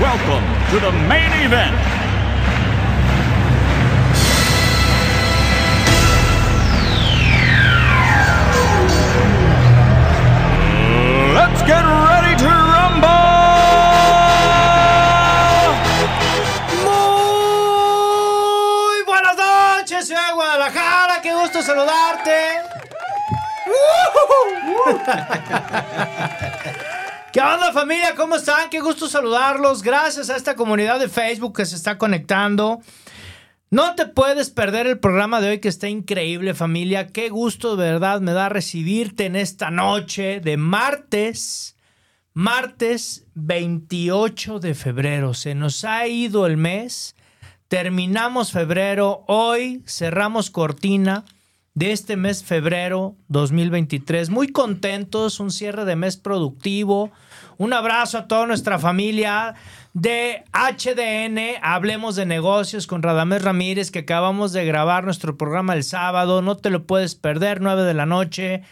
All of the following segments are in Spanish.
welcome to the main event. Let's get ready to rumble! Muy buenas noches, ciudad de Guadalajara, qué gusto saludarte. ¿Qué onda familia? ¿Cómo están? Qué gusto saludarlos. Gracias a esta comunidad de Facebook que se está conectando. No te puedes perder el programa de hoy que está increíble familia. Qué gusto de verdad me da recibirte en esta noche de martes. Martes 28 de febrero. Se nos ha ido el mes. Terminamos febrero. Hoy cerramos cortina de este mes febrero 2023. Muy contentos, un cierre de mes productivo. Un abrazo a toda nuestra familia de HDN. Hablemos de negocios con Radamés Ramírez, que acabamos de grabar nuestro programa el sábado. No te lo puedes perder, 9 de la noche,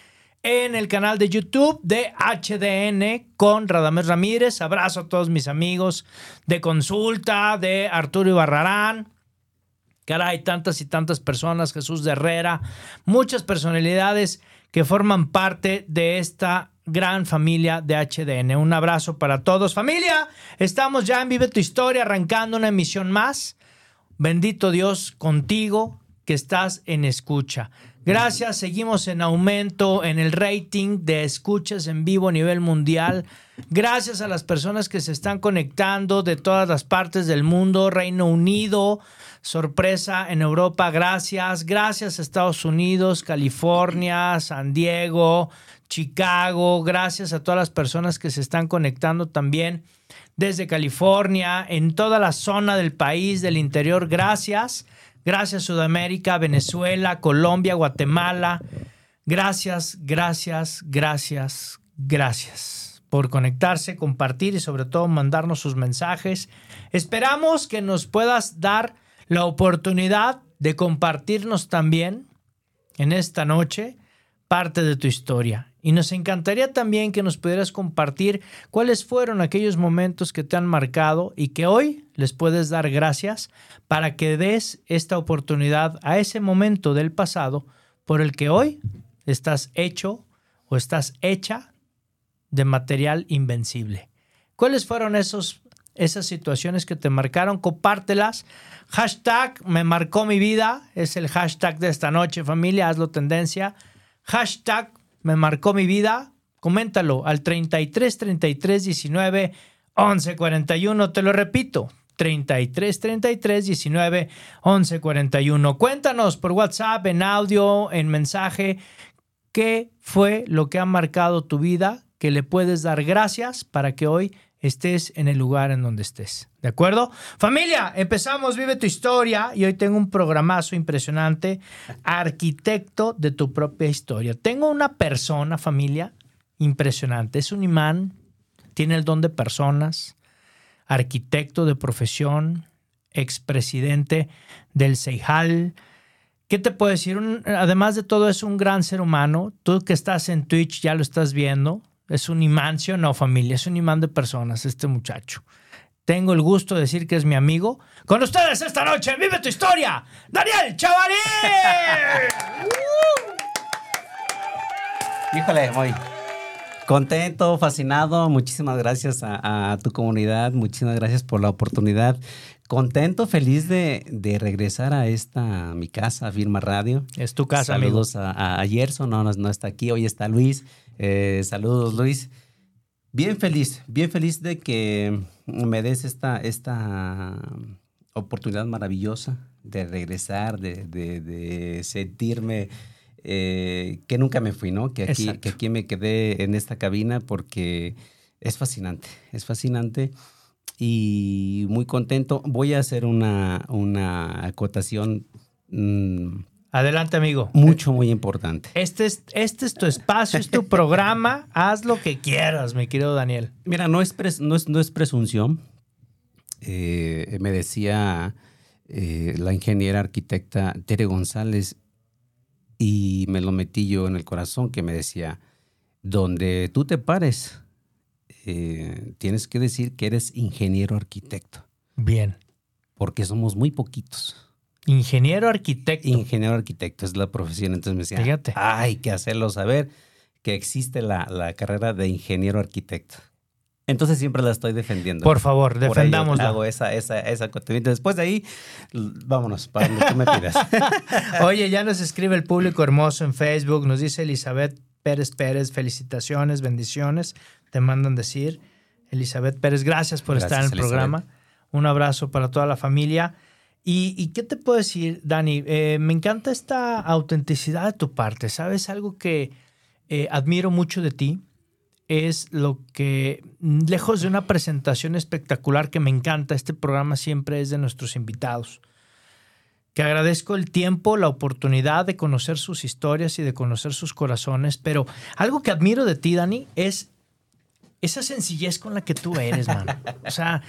en el canal de YouTube de HDN con Radamés Ramírez. Abrazo a todos mis amigos de consulta, de Arturo Ibarrarán. Caray, tantas y tantas personas, Jesús de Herrera, muchas personalidades que forman parte de esta gran familia de HDN. Un abrazo para todos. Familia, estamos ya en Vive tu Historia, arrancando una emisión más. Bendito Dios contigo que estás en escucha. Gracias, seguimos en aumento en el rating de escuchas en vivo a nivel mundial. Gracias a las personas que se están conectando de todas las partes del mundo, Reino Unido, sorpresa en Europa, gracias. Gracias Estados Unidos, California, San Diego, Chicago. Gracias a todas las personas que se están conectando también desde California, en toda la zona del país, del interior. Gracias. Gracias Sudamérica, Venezuela, Colombia, Guatemala. Gracias, gracias, gracias, gracias por conectarse, compartir y sobre todo mandarnos sus mensajes. Esperamos que nos puedas dar la oportunidad de compartirnos también en esta noche parte de tu historia. Y nos encantaría también que nos pudieras compartir cuáles fueron aquellos momentos que te han marcado y que hoy les puedes dar gracias para que des esta oportunidad a ese momento del pasado por el que hoy estás hecho o estás hecha de material invencible. ¿Cuáles fueron esos, esas situaciones que te marcaron? Compártelas. Hashtag me marcó mi vida. Es el hashtag de esta noche, familia. Hazlo tendencia. Hashtag me marcó mi vida. Coméntalo al 33 33 19 11 41. Te lo repito. 33 33 19 11 41. Cuéntanos por WhatsApp, en audio, en mensaje, qué fue lo que ha marcado tu vida, que le puedes dar gracias para que hoy estés en el lugar en donde estés. ¿De acuerdo? Familia, empezamos, vive tu historia y hoy tengo un programazo impresionante, arquitecto de tu propia historia. Tengo una persona, familia, impresionante. Es un imán, tiene el don de personas, arquitecto de profesión, expresidente del Ceijal. ¿Qué te puedo decir? Además de todo, es un gran ser humano. Tú que estás en Twitch ya lo estás viendo. Es un imán, ¿sí o no, familia? Es un imán de personas, este muchacho. Tengo el gusto de decir que es mi amigo. Con ustedes esta noche, vive tu historia, Daniel Chavarí. Híjole, muy contento, fascinado. Muchísimas gracias a, a tu comunidad. Muchísimas gracias por la oportunidad. Contento, feliz de, de regresar a esta, mi casa, Firma Radio. Es tu casa, amigo. Saludos a, a, a Gerson, no, no, no está aquí. Hoy está Luis. Eh, saludos, Luis. Bien feliz, bien feliz de que me des esta, esta oportunidad maravillosa de regresar, de, de- de sentirme eh, que nunca me fui, ¿no? Que aquí, que aquí me quedé en esta cabina porque es fascinante, es fascinante. y muy contento. Voy a hacer una, una acotación mm, Adelante, amigo. mucho, muy importante. Este es, este es tu espacio, es tu programa. Haz lo que quieras, mi querido Daniel. Mira, no es, pres- no es, no es presunción. Eh, me decía eh, la ingeniera arquitecta Tere González y me lo metí yo en el corazón que me decía, donde tú te pares, eh, tienes que decir que eres ingeniero arquitecto, Bien. porque somos muy poquitos. Ingeniero arquitecto. Ingeniero arquitecto es la profesión. Entonces me decía, Fíjate. hay que hacerlo saber que existe la, la carrera de ingeniero arquitecto. Entonces siempre la estoy defendiendo. Por favor, Por defendámosla. Hago esa, esa, esa. Después de ahí, vámonos, para lo que me pidas. Oye, ya nos escribe el público hermoso en Facebook. Nos dice Elizabeth Pérez Pérez, felicitaciones, bendiciones. Te mandan decir. Elizabeth Pérez, gracias por Gracias, estar en el Elizabeth. programa. Un abrazo para toda la familia. ¿Y, qué te puedo decir, Dani? Eh, me encanta esta autenticidad de tu parte. ¿Sabes? Algo que eh, admiro mucho de ti es lo que, mm, lejos de una presentación espectacular que me encanta, este programa siempre es de nuestros invitados que agradezco el tiempo, la oportunidad de conocer sus historias y de conocer sus corazones, pero algo que admiro de ti, Dani, es esa sencillez con la que tú eres, mano. O sea,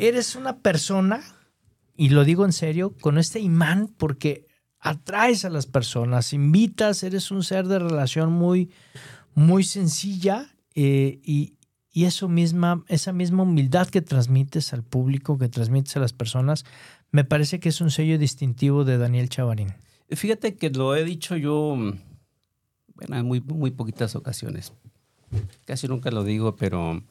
eres una persona, y lo digo en serio, con este imán porque atraes a las personas, invitas, eres un ser de relación muy, muy sencilla eh, y, y eso misma, esa misma humildad que transmites al público, que transmites a las personas, me parece que es un sello distintivo de Daniel Chavarín. Fíjate que lo he dicho yo, bueno, en muy, muy poquitas ocasiones. Casi nunca lo digo, pero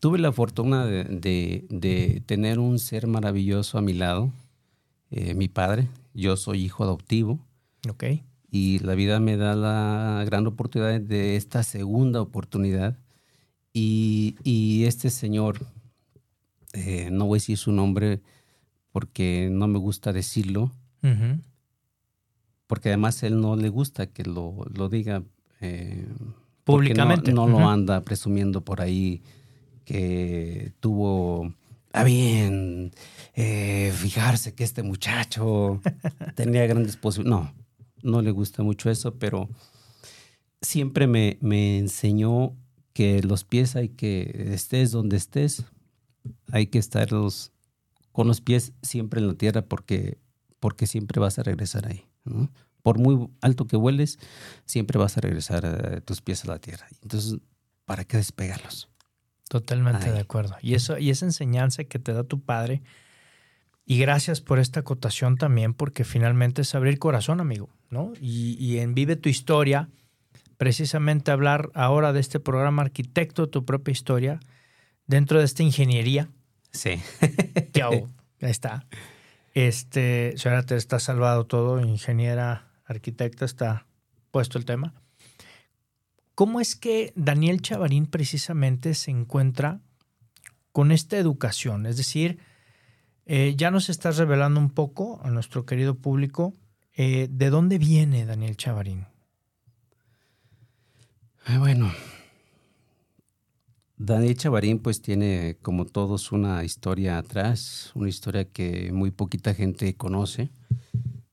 tuve la fortuna de, de- de tener un ser maravilloso a mi lado, eh, mi padre. Yo soy hijo adoptivo. ¿Ok? y la vida me da la gran oportunidad de esta segunda oportunidad. Y, y este señor, eh, no voy a decir su nombre porque no me gusta decirlo, Ujú. porque además él no le gusta que lo, lo diga eh, Públicamente. No, no Ujú. lo anda presumiendo por ahí que tuvo a bien eh, fijarse que este muchacho tenía grandes posibilidades. No, no le gusta mucho eso, pero siempre me, me enseñó que los pies hay que, estés donde estés, hay que estar los- con los pies siempre en la tierra porque, porque siempre vas a regresar ahí. ¿no? Por muy alto que vueles, siempre vas a regresar eh, tus pies a la tierra. Entonces, ¿para qué despegarlos? Totalmente Ay. de acuerdo. Y eso, y esa enseñanza que te da tu padre. Y gracias por esta acotación también, porque finalmente es abrir corazón, amigo, ¿no? Y, y en Vive tu historia, precisamente hablar ahora de este programa Arquitecto tu propia historia, dentro de esta ingeniería, Sí. que hago? Ahí está. Este, señora, te está salvado todo, ingeniera, arquitecta, está puesto el tema. ¿Cómo es que Daniel Chavarín precisamente se encuentra con esta educación? Es decir, eh, ya nos estás revelando un poco a nuestro querido público eh, de dónde viene Daniel Chavarín. Bueno, Daniel Chavarín pues tiene como todos una historia atrás, una historia que muy poquita gente conoce.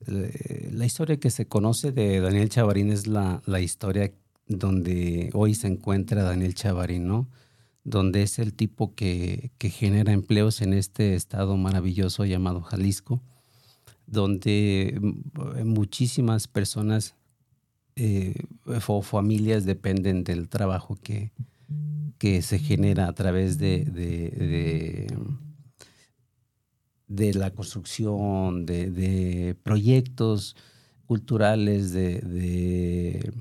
Eh, La historia que se conoce de Daniel Chavarín es la, la historia donde hoy se encuentra Daniel Chavarín, ¿no? Donde es el tipo que, que genera empleos en este estado maravilloso llamado Jalisco, donde muchísimas personas eh, o familias dependen del trabajo que, que se genera a través de, de, de- la construcción, de, proyectos culturales, de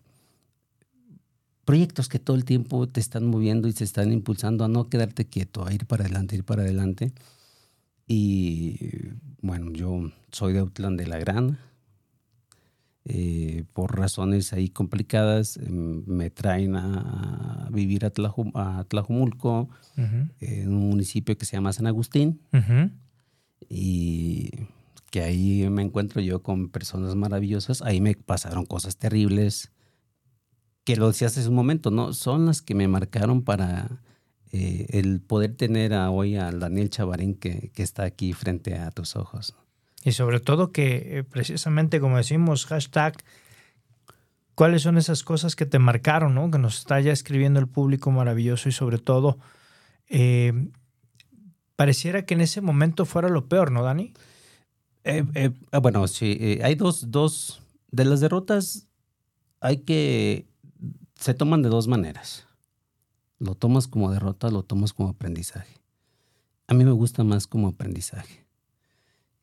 proyectos que todo el tiempo te están moviendo y se están impulsando a no quedarte quieto, a ir para adelante, ir para adelante. Y bueno, yo soy de Autlán de la Grana, eh, por razones ahí complicadas, em, me traen a, a vivir a, Tlaju- a Tlajumulco, Ujú, en un municipio que se llama San Agustín, ujú. y que ahí me encuentro yo con personas maravillosas. Ahí me pasaron cosas terribles, que lo decías hace un momento, ¿no? Son las que me marcaron para eh, el poder tener a, hoy al Daniel Chavarín que, que, está aquí frente a tus ojos. Y sobre todo que eh, precisamente como decimos, hashtag, ¿cuáles son esas cosas que te marcaron, ¿no? que nos está ya escribiendo el público maravilloso y sobre todo, eh, pareciera que en ese momento fuera lo peor, ¿no, Dani? Eh, ah, bueno, sí, hay dos, dos, de las derrotas hay que, se toman de dos maneras. Lo tomas como derrota, lo tomas como aprendizaje. A mí me gusta más como aprendizaje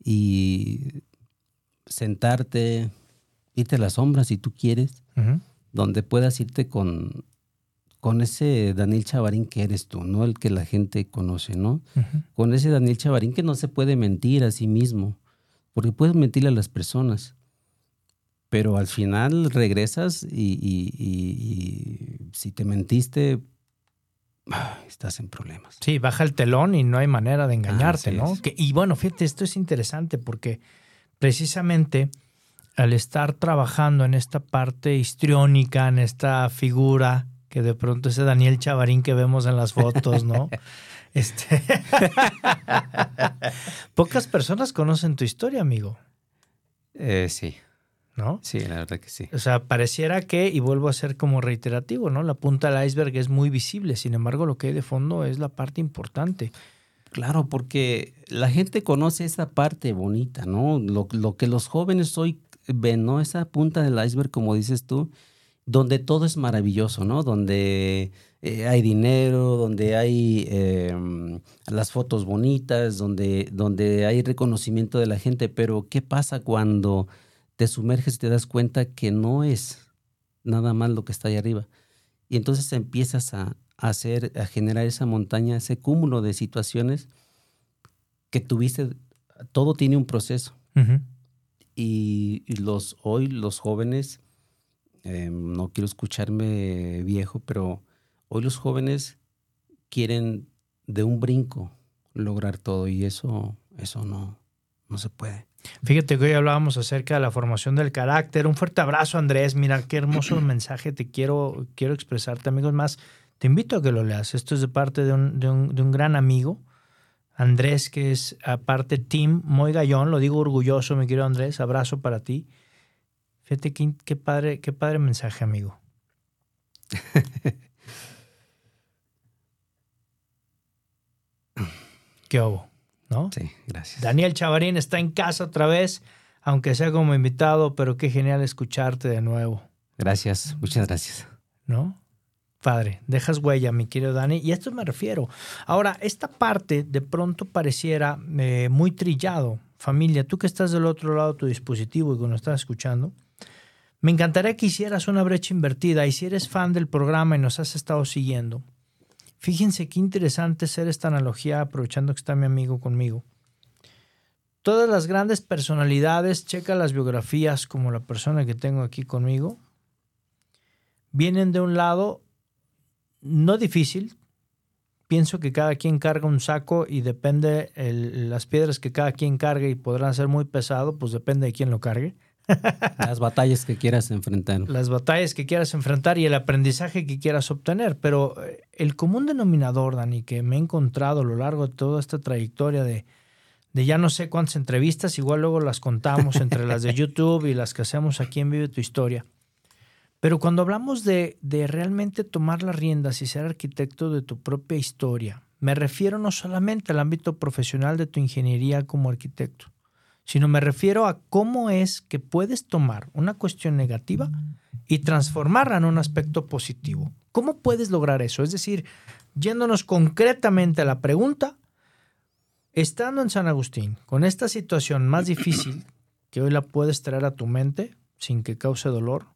y sentarte, irte a la sombra si tú quieres, donde puedas irte con, con ese Daniel Chavarín que eres tú, no el que la gente conoce, ¿no? Con ese Daniel Chavarín que no se puede mentir a sí mismo, porque puedes mentirle a las personas, pero al final regresas y, y si te mentiste, estás en problemas. Sí, baja el telón y no hay manera de engañarte, ¿no? y bueno, fíjate, esto es interesante porque precisamente al estar trabajando en esta parte histriónica, en esta figura que de pronto ese Daniel Chavarín que vemos en las fotos, ¿no? este... Pocas personas conocen tu historia, amigo. Eh, sí. ¿No? Sí, la verdad que sí. O sea, pareciera que, y vuelvo a ser como reiterativo, ¿no? La punta del iceberg es muy visible, sin embargo, lo que hay de fondo es la parte importante. Claro, porque la gente conoce esa parte bonita, ¿no? Lo, que los jóvenes hoy ven, ¿no? Esa punta del iceberg, como dices tú, donde todo es maravilloso, ¿no? Donde eh, hay dinero, donde hay em, las fotos bonitas, donde, donde hay reconocimiento de la gente, pero ¿qué pasa cuando te sumerges y te das cuenta que no es nada más lo que está ahí arriba. Y entonces empiezas a, hacer, a generar esa montaña, ese cúmulo de situaciones que tuviste. Todo tiene un proceso. y, los hoy, los jóvenes, em, no quiero escucharme viejo, pero hoy los jóvenes quieren de un brinco lograr todo y eso, eso no, no se puede. Fíjate que hoy hablábamos acerca de la formación del carácter. Un fuerte abrazo, Andrés. Mira qué hermoso mensaje te quiero, quiero expresarte, amigos. Más, te invito a que lo leas. Esto es de parte de un, de un, gran amigo, Andrés, que es aparte Tim Muy Gallón. Lo digo orgulloso, mi querido Andrés. Abrazo para ti. Fíjate qué, qué padre, qué padre mensaje, amigo. ¿Qué hubo? ¿No? Sí, gracias. Daniel Chavarín está en casa otra vez, aunque sea como invitado, pero qué genial escucharte de nuevo. Gracias, muchas gracias. ¿No? Padre, dejas huella, mi querido Dani, y a esto me refiero. Ahora, esta parte de pronto pareciera eh, muy trillado. Familia, tú que estás del otro lado de tu dispositivo y que nos estás escuchando, me encantaría que hicieras una brecha invertida y si eres fan del programa y nos has estado siguiendo, Fíjense qué interesante ser esta analogía, aprovechando que está mi amigo conmigo. Todas las grandes personalidades, checa las biografías como la persona que tengo aquí conmigo, vienen de un lado no difícil. Pienso que cada quien carga un saco y depende las piedras que cada quien cargue y podrán ser muy pesado, pues depende de quién lo cargue. Las batallas que quieras enfrentar. Las batallas que quieras enfrentar y el aprendizaje que quieras obtener. Pero eh, el común denominador, Dani, que me he encontrado a lo largo de toda esta trayectoria de, de ya no sé cuántas entrevistas, igual luego las contamos entre las de YouTube y las que hacemos aquí en Vive tu Historia. Pero cuando hablamos de, de realmente tomar las riendas y ser arquitecto de tu propia historia, me refiero no solamente al ámbito profesional de tu ingeniería como arquitecto, sino me refiero a cómo es que puedes tomar una cuestión negativa y transformarla en un aspecto positivo. ¿Cómo puedes lograr eso? Es decir, yéndonos concretamente a la pregunta, estando en San Agustín, con esta situación más difícil que hoy la puedes traer a tu mente sin que cause dolor,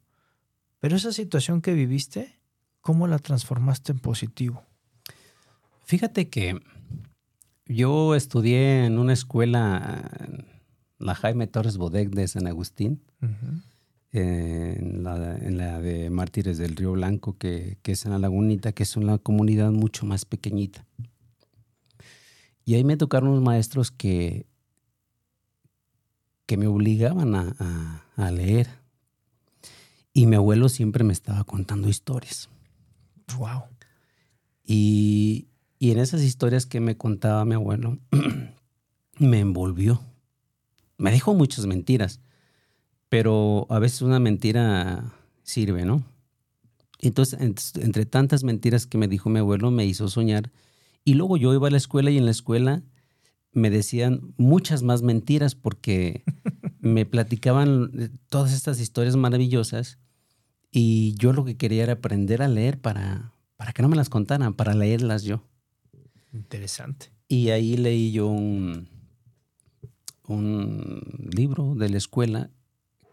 pero esa situación que viviste, ¿cómo la transformaste en positivo? Fíjate que yo estudié en una escuela la Jaime Torres Bodec de San Agustín, en, la, de Mártires del Río Blanco, que, es en la Lagunita, que es una comunidad mucho más pequeñita. Y ahí me tocaron unos maestros que, que me obligaban a, a leer. Y mi abuelo siempre me estaba contando historias. Wow. Y Y en esas historias que me contaba mi abuelo, me envolvió. Me dijo muchas mentiras, pero a veces una mentira sirve, ¿no? Entonces, entre tantas mentiras que me dijo mi abuelo, me hizo soñar. Y luego yo iba a la escuela y en la escuela me decían muchas más mentiras porque me platicaban todas estas historias maravillosas y yo lo que quería era aprender a leer para, para que no me las contaran, para leerlas yo. Interesante. Y ahí leí yo un, un libro de la escuela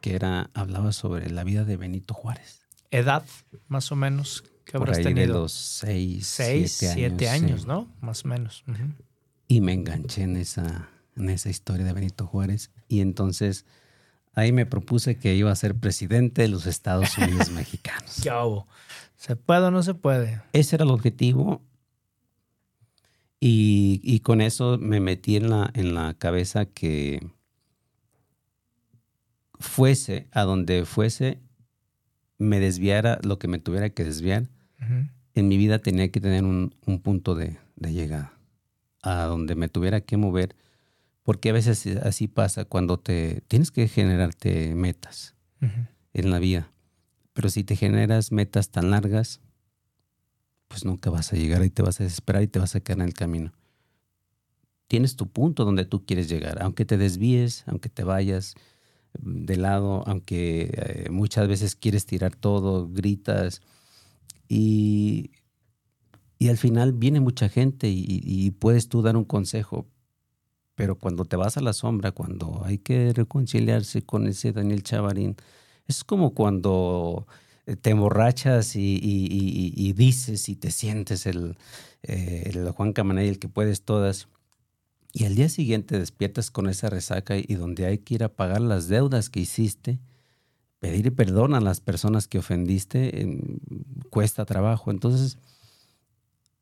que era, hablaba sobre la vida de Benito Juárez. ¿Edad, más o menos? que habrás Por ahí tenido? De los seis, seis siete, años, ¿no? Más o menos. Y me enganché en esa, en esa historia de Benito Juárez. Y entonces ahí me propuse que iba a ser presidente de los Estados Unidos mexicanos. ¿Qué hago? ¿Se puede o no se puede? Ese era el objetivo. Y, con eso me metí en la, en la cabeza que fuese a donde fuese, me desviara lo que me tuviera que desviar, en mi vida tenía que tener un, punto de, llegada, a donde me tuviera que mover, porque a veces así pasa cuando te tienes que generarte metas en la vida, pero si te generas metas tan largas, pues nunca vas a llegar y te vas a desesperar y te vas a quedar en el camino. Tienes tu punto donde tú quieres llegar, aunque te desvíes, aunque te vayas mm, de lado, aunque eh, muchas veces quieres tirar todo, gritas y, y al final viene mucha gente y, puedes tú dar un consejo, pero cuando te vas a la sombra, cuando hay que reconciliarse con ese Daniel Chavarín, es como cuando te emborrachas y, dices y te sientes el, eh, Juan Camaney, el que puedes todas. Y al día siguiente despiertas con esa resaca y donde hay que ir a pagar las deudas que hiciste, pedir perdón a las personas que ofendiste, cuesta trabajo. Entonces,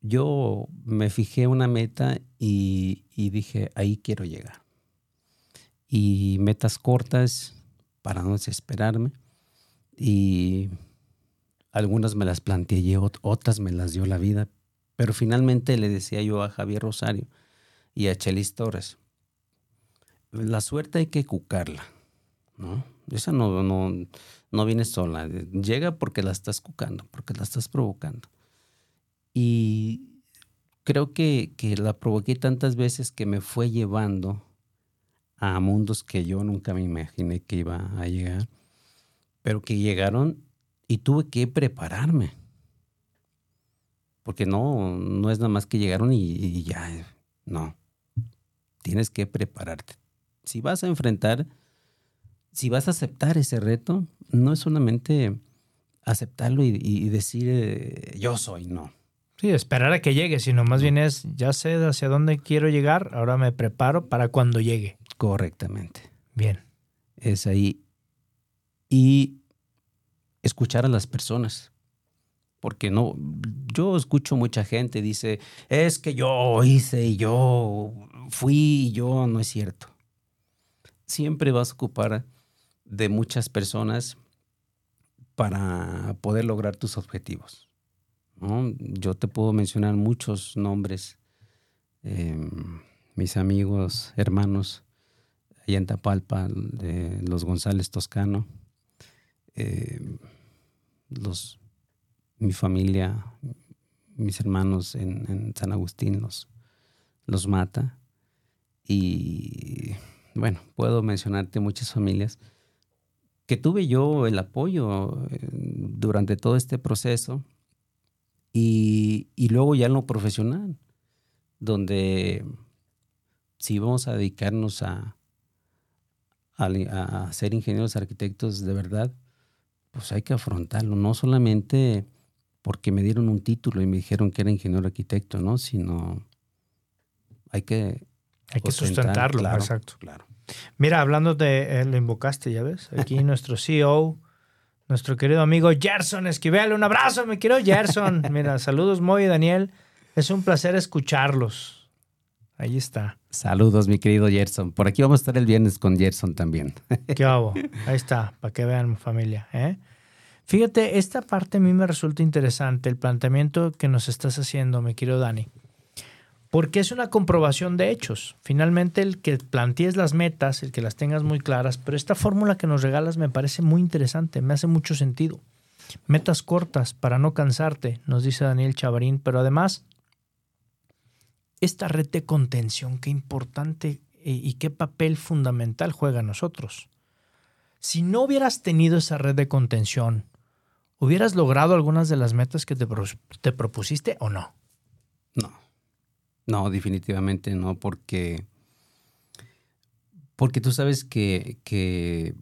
yo me fijé una meta y, y dije, ahí quiero llegar. Y metas cortas para no desesperarme. Y algunas me las planteé otras me las dio la vida. Pero finalmente le decía yo a Javier Rosario y a Chelis Torres, la suerte hay que cucarla, ¿no? Esa no, no, no viene sola, llega porque la estás cucando, porque la estás provocando. Y creo que, que la provoqué tantas veces que me fue llevando a mundos que yo nunca me imaginé que iba a llegar, pero que llegaron y tuve que prepararme. Porque no, no es nada más que llegaron y, ya, no. Tienes que prepararte. Si vas a enfrentar, si vas a aceptar ese reto, no es solamente aceptarlo y, decir eh, yo soy, no. Sí, esperar a que llegue, sino más bien es ya sé hacia dónde quiero llegar, ahora me preparo para cuando llegue. Correctamente. Bien. Es ahí. Y escuchar a las personas. Porque no, yo escucho mucha gente dice, es que yo hice y yo fui y yo, no es cierto. Siempre vas a ocupar de muchas personas para poder lograr tus objetivos. Yo te puedo mencionar muchos nombres, em, mis amigos, hermanos, allá en Tapalpa, de los González Toscano, eh, los, mi familia, mis hermanos en, San Agustín los, los mata. Y bueno, puedo mencionarte muchas familias que tuve yo el apoyo eh, durante todo este proceso y, y, luego ya en lo profesional, donde si vamos a dedicarnos a, a, a ser ingenieros arquitectos de verdad, pues hay que afrontarlo, no solamente porque me dieron un título y me dijeron que era ingeniero arquitecto, ¿no? Sino hay que... Hay que sustentarlo, exacto. Claro. Mira, hablando de, eh, lo invocaste, ya ves, aquí nuestro CEO, nuestro querido amigo Gerson Esquivel, un abrazo, me quiero Gerson. Mira, saludos Moy y Daniel, es un placer escucharlos. Ahí está. Saludos, mi querido Gerson. Por aquí vamos a estar el viernes con Gerson también. ¿Qué hago? Ahí está, para que vean familia. ¿eh? Fíjate, esta parte a mí me resulta interesante, el planteamiento que nos estás haciendo, mi querido Dani. Porque es una comprobación de hechos. Finalmente, el que plantees las metas, el que las tengas muy claras, pero esta fórmula que nos regalas me parece muy interesante, me hace mucho sentido. Metas cortas para no cansarte, nos dice Daniel Chavarín, pero además, esta red de contención, qué importante eh, y qué papel fundamental juega a nosotros. Si no hubieras tenido esa red de contención, ¿hubieras logrado algunas de las metas que te, te propusiste o no? No, no, definitivamente no, porque, porque tú sabes que, que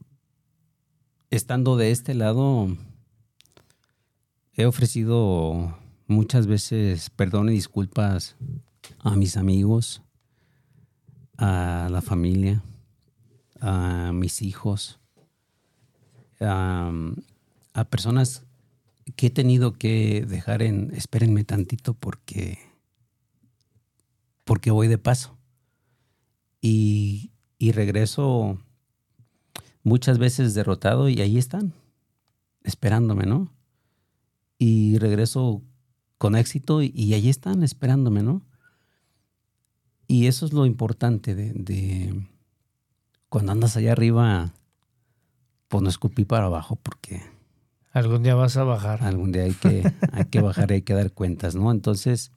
estando de este lado, he ofrecido muchas veces perdón y disculpas a mis amigos, a la familia, a mis hijos, a, personas que he tenido que dejar en, espérenme tantito porque, porque voy de paso. Y, y regreso muchas veces derrotado y ahí están, esperándome, ¿no? Y regreso con éxito y, y ahí están esperándome, ¿no? Y eso es lo importante de, cuando andas allá arriba, pues no escupí para abajo porque... Algún día vas a bajar. Algún día hay que, hay que bajar, hay que dar cuentas, ¿no? Entonces,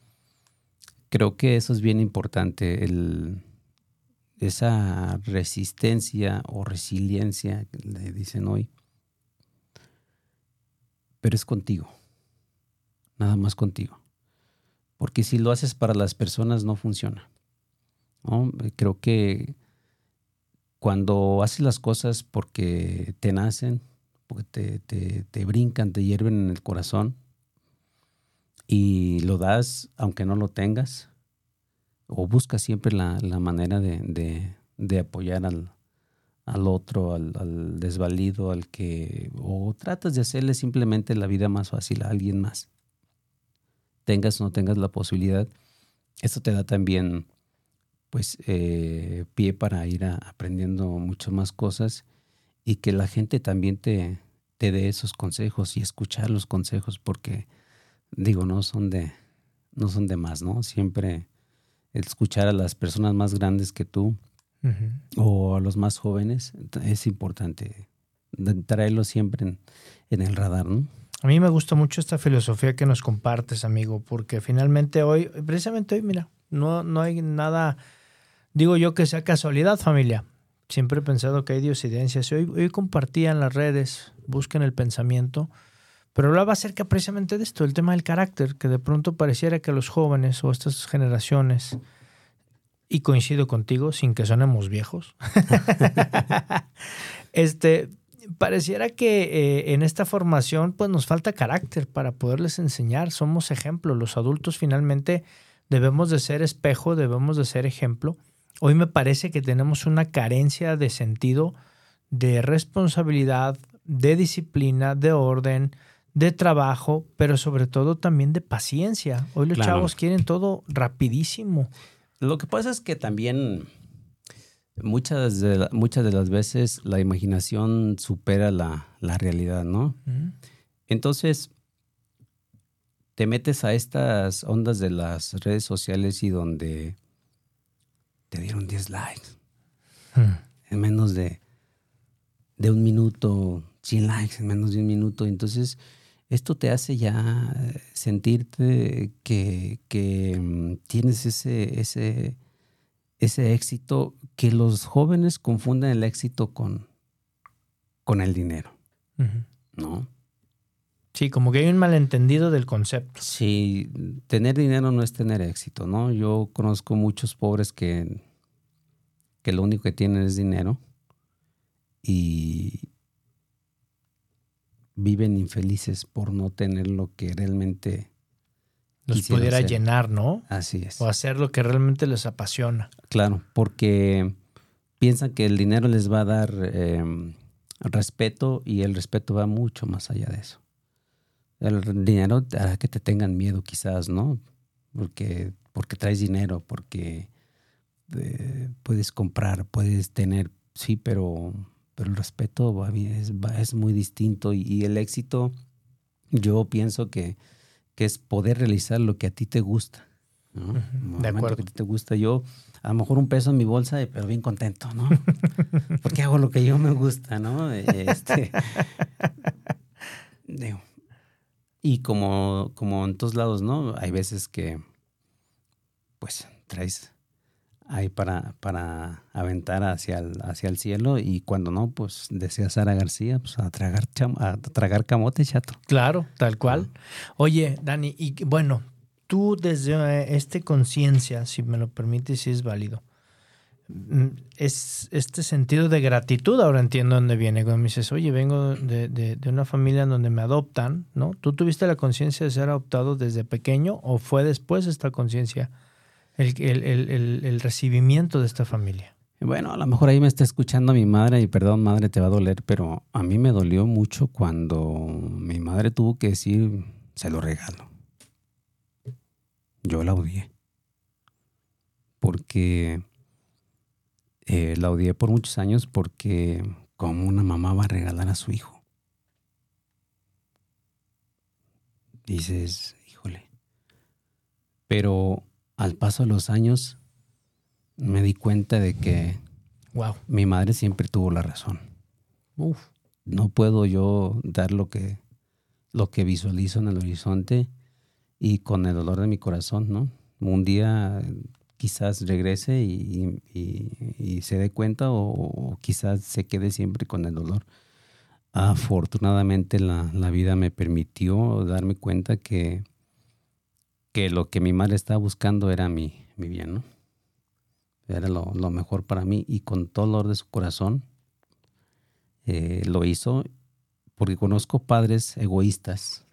creo que eso es bien importante, el, esa resistencia o resiliencia, que le dicen hoy, pero es contigo, nada más contigo. Porque si lo haces para las personas no funciona. Creo que cuando haces las cosas porque te nacen, porque te, brincan, te hierven en el corazón y lo das aunque no lo tengas, o buscas siempre la, manera de, apoyar al, otro, al, al, desvalido, al que, o tratas de hacerle simplemente la vida más fácil a alguien más. Tengas o no tengas la posibilidad, esto te da también pues eh, pie para ir aprendiendo muchas más cosas y que la gente también te, te dé esos consejos y escuchar los consejos porque digo no son de no son de más no siempre escuchar a las personas más grandes que tú o a los más jóvenes es importante traerlo siempre en, en el radar ¿no? A mí me gusta mucho esta filosofía que nos compartes, amigo, porque finalmente hoy, precisamente hoy, mira, no, no hay nada Digo yo que sea casualidad, familia. Siempre he pensado que hay diosidencias. Hoy, hoy compartía en las redes, busquen el pensamiento, pero hablaba acerca precisamente de esto, el tema del carácter, que de pronto pareciera que los jóvenes o estas generaciones, y coincido contigo, sin que sonemos viejos, este, pareciera que eh, en esta formación pues nos falta carácter para poderles enseñar. Somos ejemplo. Los adultos finalmente debemos de ser espejo, debemos de ser ejemplo. Hoy me parece que tenemos una carencia de sentido, de responsabilidad, de disciplina, de orden, de trabajo, pero sobre todo también de paciencia. Hoy los chavos quieren todo rapidísimo. Lo que pasa es que también muchas de, muchas de las veces la imaginación supera la, realidad, ¿no? Entonces, te metes a estas ondas de las redes sociales y donde te dieron 10 likes. Hmm. En menos de, de un minuto, 100 likes en menos de un minuto. Entonces, esto te hace ya sentirte que, que mm, tienes ese, ese, ese éxito, que los jóvenes confunden el éxito con, con el dinero. ¿No? Sí, como que hay un malentendido del concepto. Sí, tener dinero no es tener éxito, ¿no? Yo conozco muchos pobres que, que lo único que tienen es dinero y viven infelices por no tener lo que realmente los pudiera llenar, ¿no? Así es. O hacer lo que realmente les apasiona. Claro, porque piensan que el dinero les va a dar em, respeto y el respeto va mucho más allá de eso el dinero hará que te tengan miedo quizás, ¿no? Porque, porque traes dinero, porque eh, puedes comprar, puedes tener, sí, pero, pero el respeto va es, es muy distinto y, el éxito, yo pienso que, que, es poder realizar lo que a ti te gusta. ¿no? de acuerdo. que te gusta. Yo, a lo mejor un peso en mi bolsa, eh, pero bien contento, ¿no? Porque hago lo que yo me gusta, ¿no? Este, digo, y como, como en todos lados, ¿no? Hay veces que, pues, traes ahí para, para aventar hacia el, hacia el cielo y cuando no, pues, decía Sara García, pues, a tragar, cham- a tragar camote, chato. Claro, tal cual. Oye, Dani, y bueno, tú desde eh, este conciencia, si me lo permites, si es válido, es este sentido de gratitud, ahora entiendo dónde viene, cuando me dices, oye, vengo de, de- una familia donde me adoptan, ¿no? ¿Tú tuviste la conciencia de ser adoptado desde pequeño o fue después esta conciencia, el- el- el- el recibimiento de esta familia? Bueno, a lo mejor ahí me está escuchando mi madre y perdón, madre, te va a doler, pero a mí me dolió mucho cuando mi madre tuvo que decir, se lo regalo. Yo la odié. Porque eh, la odié por muchos años porque como una mamá va a regalar a su hijo. Dices, híjole. Pero al paso de los años me di cuenta de que Wow. mi madre siempre tuvo la razón. Uf. No puedo yo dar lo que, lo que visualizo en el horizonte y con el dolor de mi corazón, ¿no? Un día quizás regrese y, y- y se dé cuenta o, o quizás se quede siempre con el dolor. Afortunadamente la, la vida me permitió darme cuenta que, que lo que mi madre estaba buscando era mi, mi bien, ¿no? Era lo, lo mejor para mí y con todo el dolor de su corazón eh, lo hizo porque conozco padres egoístas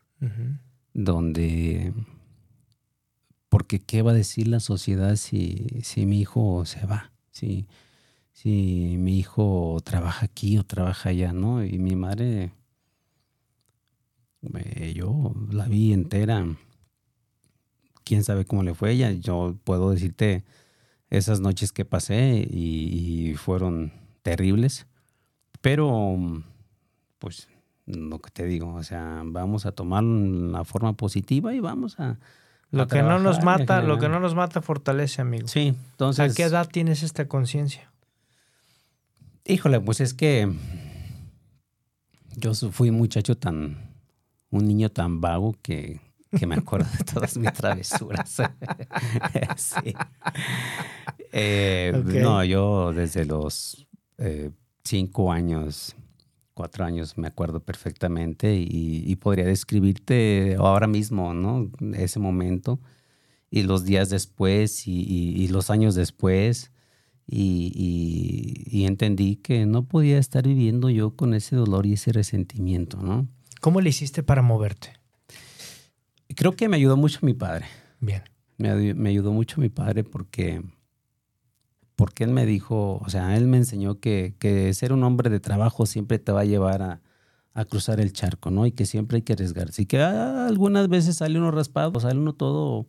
donde porque qué va a decir la sociedad si, si mi hijo se va si, si mi hijo trabaja aquí o trabaja allá no y mi madre eh, yo la vi entera. Quién sabe cómo le fue ella yo puedo decirte esas noches que pasé y, y fueron terribles pero pues lo que te digo, o sea, vamos a tomar la forma positiva y vamos a... Lo que no nos mata, lo que no nos mata fortalece, amigo. Sí, entonces... ¿A qué edad tienes esta conciencia? Híjole, pues es que yo fui un muchacho tan, un niño tan vago que, que me acuerdo de todas mis travesuras. sí. Eh. No, yo desde los eh, cinco años, cuatro años me acuerdo perfectamente y, y podría describirte ahora mismo, ¿no? Ese momento y los días después y, y- y los años después y, entendí que no podía estar viviendo yo con ese dolor y ese resentimiento, ¿no? ¿Cómo le hiciste para moverte? Creo que me ayudó mucho mi padre. Bien. Me, me ayudó mucho mi padre porque, porque él me dijo, o sea, él me enseñó que, que ser un hombre de trabajo siempre te va a llevar a, a cruzar el charco, ¿no? Y que siempre hay que arriesgarse. Y que ah, algunas veces sale uno raspado, sale uno todo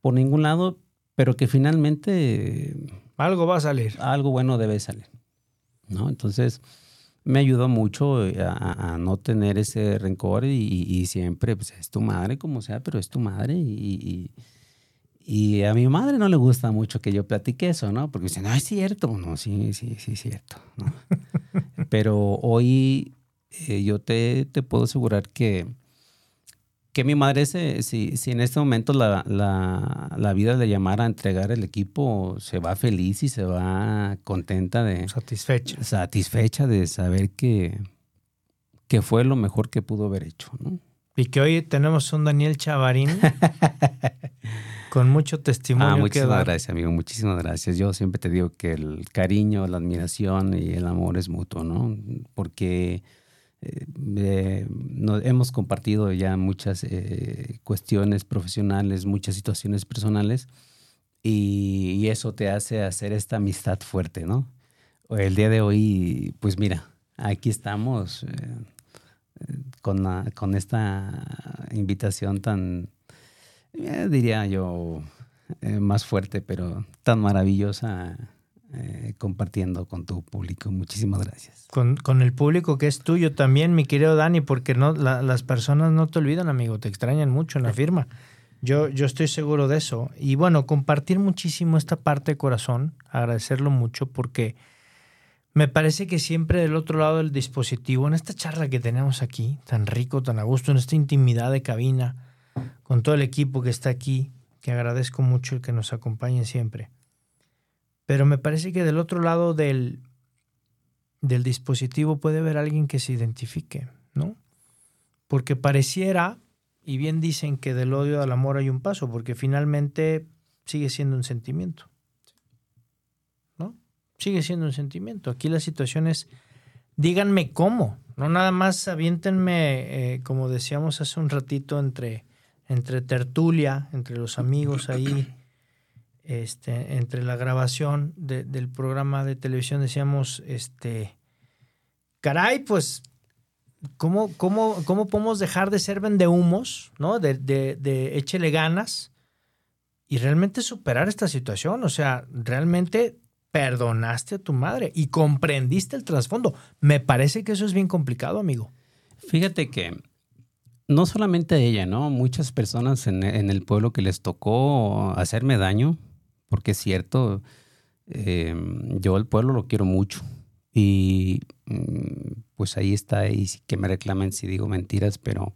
por ningún lado, pero que finalmente Algo va a salir. algo bueno debe salir, ¿no? Entonces me ayudó mucho eh, a, a- a no tener ese rencor y, y siempre, pues es tu madre como sea, pero es tu madre y, y- y a mi madre no le gusta mucho que yo platique eso, ¿no? Porque dice, no, es cierto, no, sí, sí, sí, es cierto, ¿no? pero hoy eh, yo te, te puedo asegurar que que mi madre, se, si, si en este momento la, la, la vida le llamara a entregar el equipo, se va feliz y se va contenta de, Satisfecha. satisfecha de saber que, que fue lo mejor que pudo haber hecho, ¿no? Y que hoy tenemos un Daniel Chavarín con mucho testimonio Ah, que muchísimas dar. gracias, amigo, muchísimas gracias. Yo siempre te digo que el cariño, la admiración y el amor es mutuo, ¿no? Porque eh, eh, nos- hemos compartido ya muchas eh, cuestiones profesionales, muchas situaciones personales y, y eso te hace hacer esta amistad fuerte, ¿no? El día de hoy, pues mira, aquí estamos con, la- con esta invitación tan, eh, diría yo, eh, más fuerte, pero tan maravillosa, eh, compartiendo con tu público. Muchísimas gracias. Con, con el público que es tuyo también, mi querido Dani, porque no, la- las personas no te olvidan, amigo, te extrañan mucho en la firma. Yo, yo estoy seguro de eso. Y bueno, compartir muchísimo esta parte de corazón, agradecerlo mucho porque me parece que siempre del otro lado del dispositivo, en esta charla que tenemos aquí, tan rico, tan a gusto, en esta intimidad de cabina, con todo el equipo que está aquí, que agradezco mucho el que nos acompañe siempre. Pero me parece que del otro lado del, del dispositivo puede haber alguien que se identifique, ¿no? Porque pareciera, y bien dicen que del odio al amor hay un paso, porque finalmente sigue siendo un sentimiento. ¿No? Sigue siendo un sentimiento. Aquí la situación es, díganme cómo, no nada más aviéntenme, eh, como decíamos hace un ratito, entre, entre tertulia, entre los amigos ahí, este, entre la grabación de- del programa de televisión, decíamos, este, caray, pues, ¿cómo, cómo, cómo podemos dejar de ser vendehumos, ¿no? De, de, de échele ganas y realmente superar esta situación. O sea, realmente perdonaste a tu madre y comprendiste el trasfondo. Me parece que eso es bien complicado, amigo. Fíjate que no solamente a ella, ¿no? Muchas personas en, en el pueblo que les tocó hacerme daño, porque es cierto, eh, yo al pueblo lo quiero mucho. Y mm, pues ahí está, y sí que me reclamen si digo mentiras, pero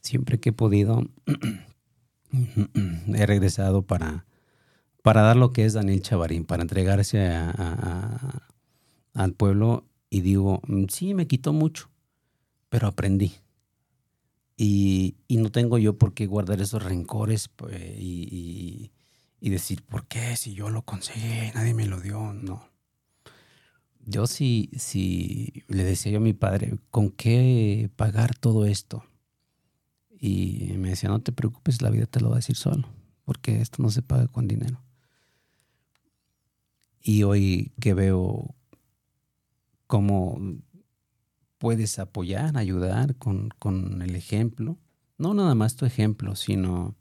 siempre que he podido, he regresado para, para dar lo que es Daniel Chavarín, para entregarse al pueblo. Y digo, mm, sí, me quitó mucho, pero aprendí. Y, y no tengo yo por qué guardar esos rencores pues, y, y- y decir, ¿por qué? Si yo lo conseguí, nadie me lo dio. No. Yo sí, sí le decía yo a mi padre, ¿con qué pagar todo esto? Y me decía, no te preocupes, la vida te lo va a decir solo, porque esto no se paga con dinero. Y hoy que veo cómo puedes apoyar, ayudar con, con el ejemplo, no nada más tu ejemplo, sino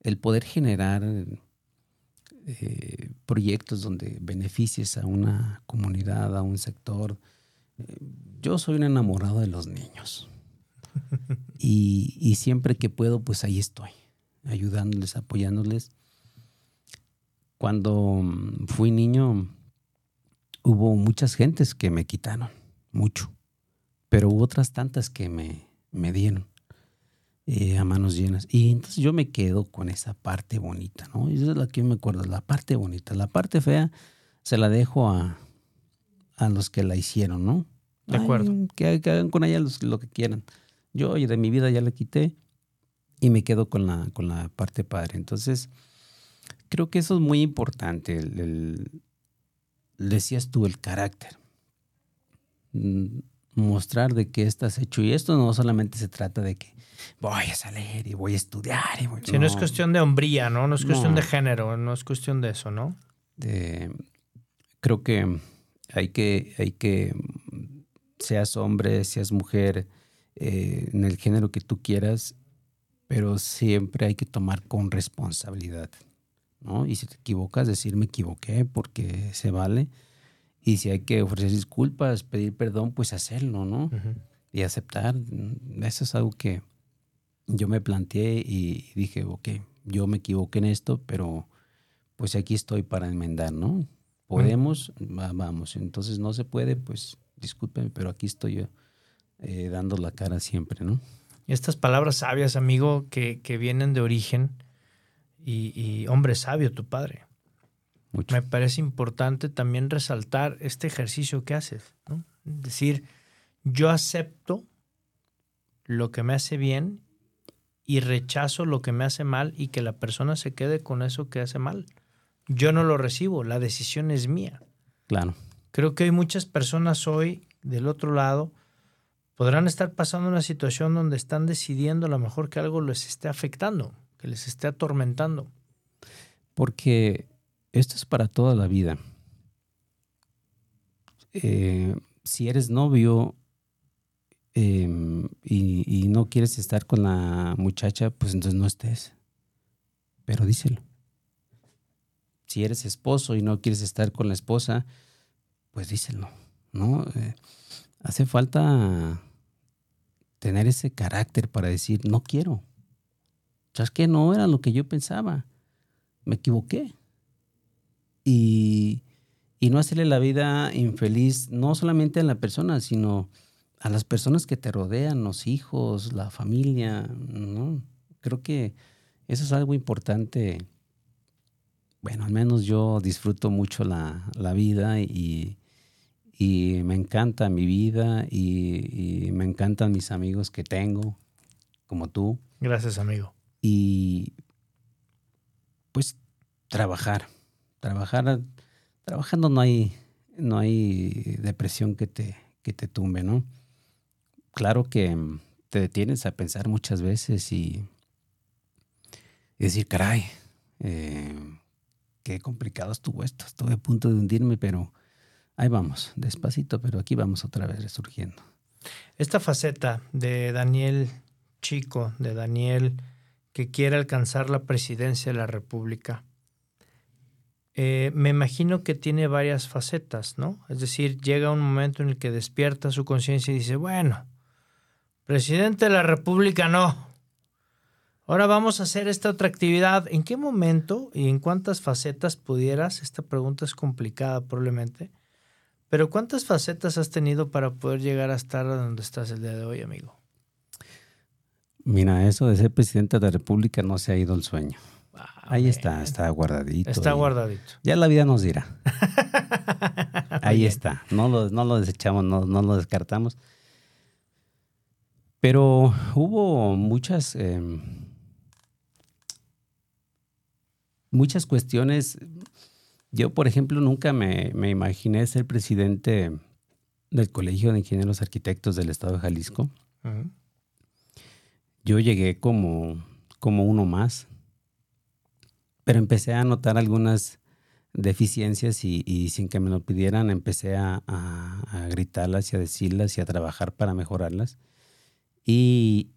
el poder generar eh, proyectos donde beneficies a una comunidad, a un sector. Eh, Yo soy un enamorado de los niños. Y, y siempre que puedo, pues ahí estoy, ayudándoles, apoyándoles. Cuando mm, fui niño, hubo muchas gentes que me quitaron, mucho, pero hubo otras tantas que me, me dieron eh, a manos llenas. Y entonces yo me quedo con esa parte bonita, ¿no? Y esa es la que yo me acuerdo, la parte bonita. La parte fea se la dejo a, a los que la hicieron, ¿no? De acuerdo. Ay, que, que hagan con ella los- lo que quieran. Yo de mi vida ya la quité y me quedo con la, con la parte padre. Entonces, creo que eso es muy importante. El, el- decías tú, el carácter. Mostrar de qué estás hecho. Y esto no solamente se trata de que voy a salir y voy a estudiar. Y voy, Si no, es cuestión de hombría, ¿no? No es cuestión No. de género, no es cuestión de eso, ¿no? creo que hay que, hay que, seas hombre, seas mujer, eh, en el género que tú quieras, pero siempre hay que tomar con responsabilidad, ¿no? Y si te equivocas, decir me equivoqué porque se vale. Y si hay que ofrecer disculpas, pedir perdón, pues hacerlo, ¿no? Y aceptar. mm, Eso es algo que yo me planteé y dije, ok, yo me equivoqué en esto, pero pues aquí estoy para enmendar, ¿no? Podemos, va- vamos. Entonces no se puede, pues discúlpeme, pero aquí estoy yo eh, dando la cara siempre, ¿no? Estas palabras sabias, amigo, que, que vienen de origen. Y, y, hombre sabio, tu padre. Mucho. Me parece importante también resaltar este ejercicio que haces, ¿no? Es decir, yo acepto lo que me hace bien y rechazo lo que me hace mal y que la persona se quede con eso que hace mal. Yo no lo recibo, la decisión es mía. Claro. Creo que hay muchas personas hoy del otro lado podrán estar pasando una situación donde están decidiendo a lo mejor que algo les esté afectando, que les esté atormentando. Porque esto es para toda la vida. Eh, si eres novio eh, y, no quieres estar con la muchacha, pues entonces no estés. Pero díselo. Si eres esposo y no quieres estar con la esposa, pues díselo. ¿no? Eh, hace falta tener ese carácter para decir, no quiero. ¿sabes qué? No era lo que yo pensaba. Me equivoqué. Y, y no hacerle la vida infeliz, no solamente a la persona, sino a las personas que te rodean, los hijos, la familia, ¿no? Creo que eso es algo importante. Bueno, al menos yo disfruto mucho la, la vida y, y, me encanta mi vida y, y me encantan mis amigos que tengo, como tú. Gracias, amigo. Y pues trabajar, trabajar, trabajando no hay, no hay depresión que te, que te tumbe, ¿no? Claro que te detienes a pensar muchas veces y, decir, caray, eh, qué complicado estuvo esto, estuve a punto de hundirme, pero ahí vamos, despacito, pero aquí vamos otra vez resurgiendo. Esta faceta de Daniel Chico, de Daniel que quiere alcanzar la presidencia de la República, eh, me imagino que tiene varias facetas, ¿no? Es decir, llega un momento en el que despierta su conciencia y dice, bueno, presidente de la República no. Ahora vamos a hacer esta otra actividad. ¿En qué momento y en cuántas facetas pudieras? Esta pregunta es complicada probablemente. Pero ¿cuántas facetas has tenido para poder llegar a estar donde estás el día de hoy, amigo? Mira, eso de ser presidente de la República no se ha ido el sueño. Ahí está, está guardadito. Está guardadito. Ya la vida nos dirá. Ahí está. No lo, no lo desechamos, no, no lo descartamos. Pero hubo muchas, eh, muchas cuestiones. Yo, por ejemplo, nunca me, me, imaginé ser presidente del Colegio de Ingenieros Arquitectos del Estado de Jalisco. Uh -huh. Yo llegué como, como uno más, pero empecé a notar algunas deficiencias y, y sin que me lo pidieran empecé a, a, a gritarlas y a decirlas y a trabajar para mejorarlas. Y,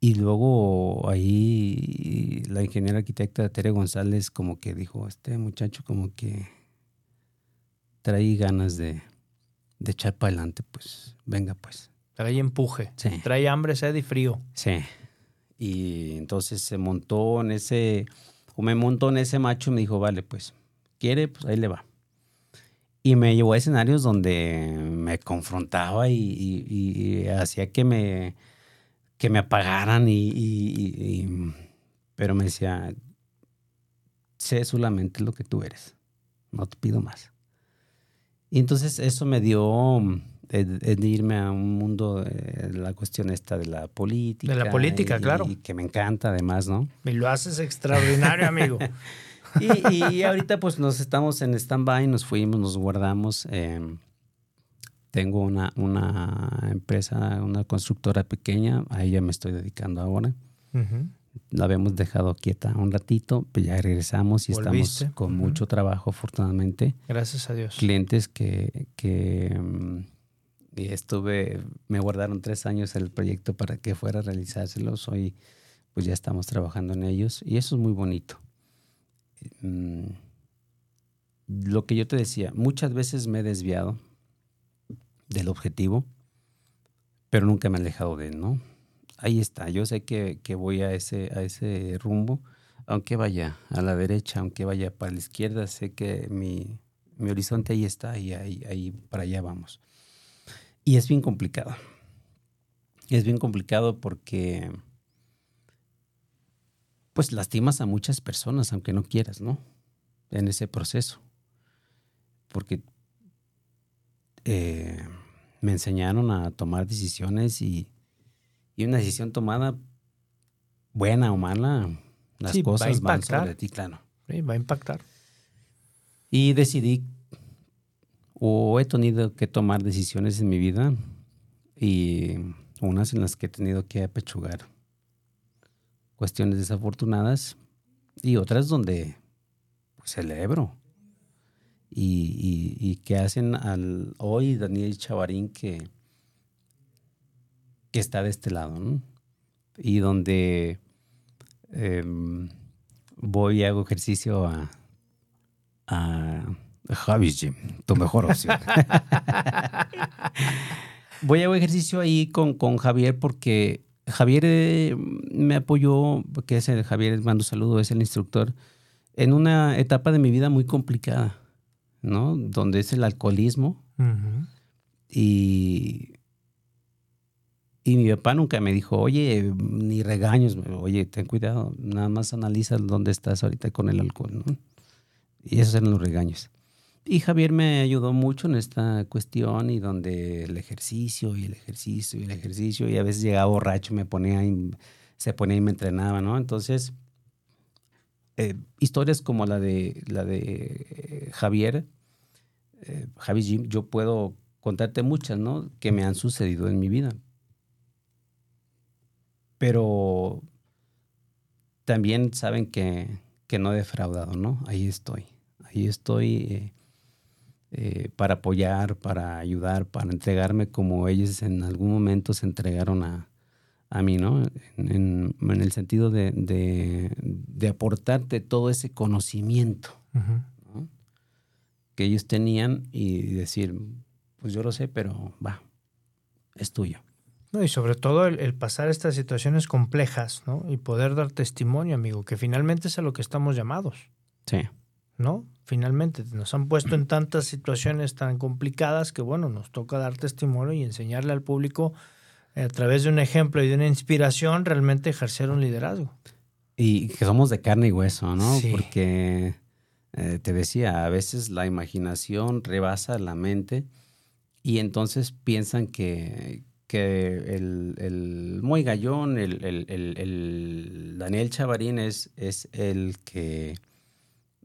y luego ahí la ingeniera arquitecta Tere González como que dijo, este muchacho como que trae ganas de, de echar para adelante, pues venga pues. Trae empuje, Sí. trae hambre, sed y frío. Sí. Y entonces se montó en ese, o me montó en ese macho y me dijo, vale, pues, quiere, pues ahí le va. Y me llevó a escenarios donde me confrontaba y, hacía que me, que me apagaran y- y- pero me decía, sé solamente lo que tú eres, no te pido más. Y entonces eso me dio el, el irme a un mundo de la cuestión esta de la política. De la política, y- claro. Y que me encanta además, ¿no? Y lo haces extraordinario, amigo. Y, y ahorita pues nos estamos en stand-by, nos fuimos, nos guardamos. eh, tengo una, una empresa, una constructora pequeña, a ella me estoy dedicando ahora. La habíamos dejado quieta un ratito, pues ya regresamos y Volviste. estamos con mucho trabajo, afortunadamente. Gracias a Dios. Clientes que, que mm, y estuve, me guardaron tres años el proyecto para que fuera a realizárselos. Hoy pues ya estamos trabajando en ellos y eso es muy bonito. Mm, Lo que yo te decía, muchas veces me he desviado del objetivo, pero nunca me he alejado de él, ¿no? Ahí está, yo sé que, que voy a ese, a ese rumbo, aunque vaya a la derecha, aunque vaya para la izquierda, sé que mi, mi horizonte ahí está y ahí, ahí para allá vamos. Y es bien complicado. Es bien complicado porque pues lastimas a muchas personas, aunque no quieras, ¿no? En ese proceso. Porque eh, me enseñaron a tomar decisiones y, y una decisión tomada, buena o mala, las Sí, cosas van sobre ti, claro. Sí, va a impactar. Y decidí, o he tenido que tomar decisiones en mi vida, y unas en las que he tenido que apechugar cuestiones desafortunadas, y otras donde pues, celebro. Y, que hacen al hoy Daniel Chavarín que, que está de este lado. Y donde em, voy y hago ejercicio a, a Javis Gym, tu mejor opción. Voy a hacer ejercicio ahí con, con Javier porque Javier eh, me apoyó, que es el Javier, mando saludo, es el instructor, en una etapa de mi vida muy complicada, ¿no? Donde es el alcoholismo. Y y mi papá nunca me dijo, oye, ni regaños, oye, ten cuidado, nada más analiza dónde estás ahorita con el alcohol, ¿no? Y esos eran los regaños. Y Javier me ayudó mucho en esta cuestión y donde el ejercicio y el ejercicio y el ejercicio y a veces llegaba borracho, me ponía se ponía y me entrenaba, ¿no? Entonces, eh, historias como la de, la de eh, Javier, eh, Javi Jim, yo puedo contarte muchas, ¿no? Que me han sucedido en mi vida. Pero también saben que, que no he defraudado, ¿no? Ahí estoy. Ahí estoy eh, para apoyar, para ayudar, para entregarme como ellos en algún momento se entregaron a, a mí, ¿no? En, en, el sentido de, de, de, aportarte todo ese conocimiento ¿no? que ellos tenían y decir, pues yo lo sé, pero va, es tuyo y sobre todo el, pasar estas situaciones complejas, ¿no? Y poder dar testimonio, amigo, que finalmente es a lo que estamos llamados. Sí. ¿No? Finalmente nos han puesto en tantas situaciones tan complicadas que, bueno, nos toca dar testimonio y enseñarle al público eh, a través de un ejemplo y de una inspiración realmente ejercer un liderazgo. Y que somos de carne y hueso, ¿no? Porque eh, te decía, a veces la imaginación rebasa la mente y entonces piensan que, que el, el muy gallón, el, el, el, Daniel Chavarín es, es el que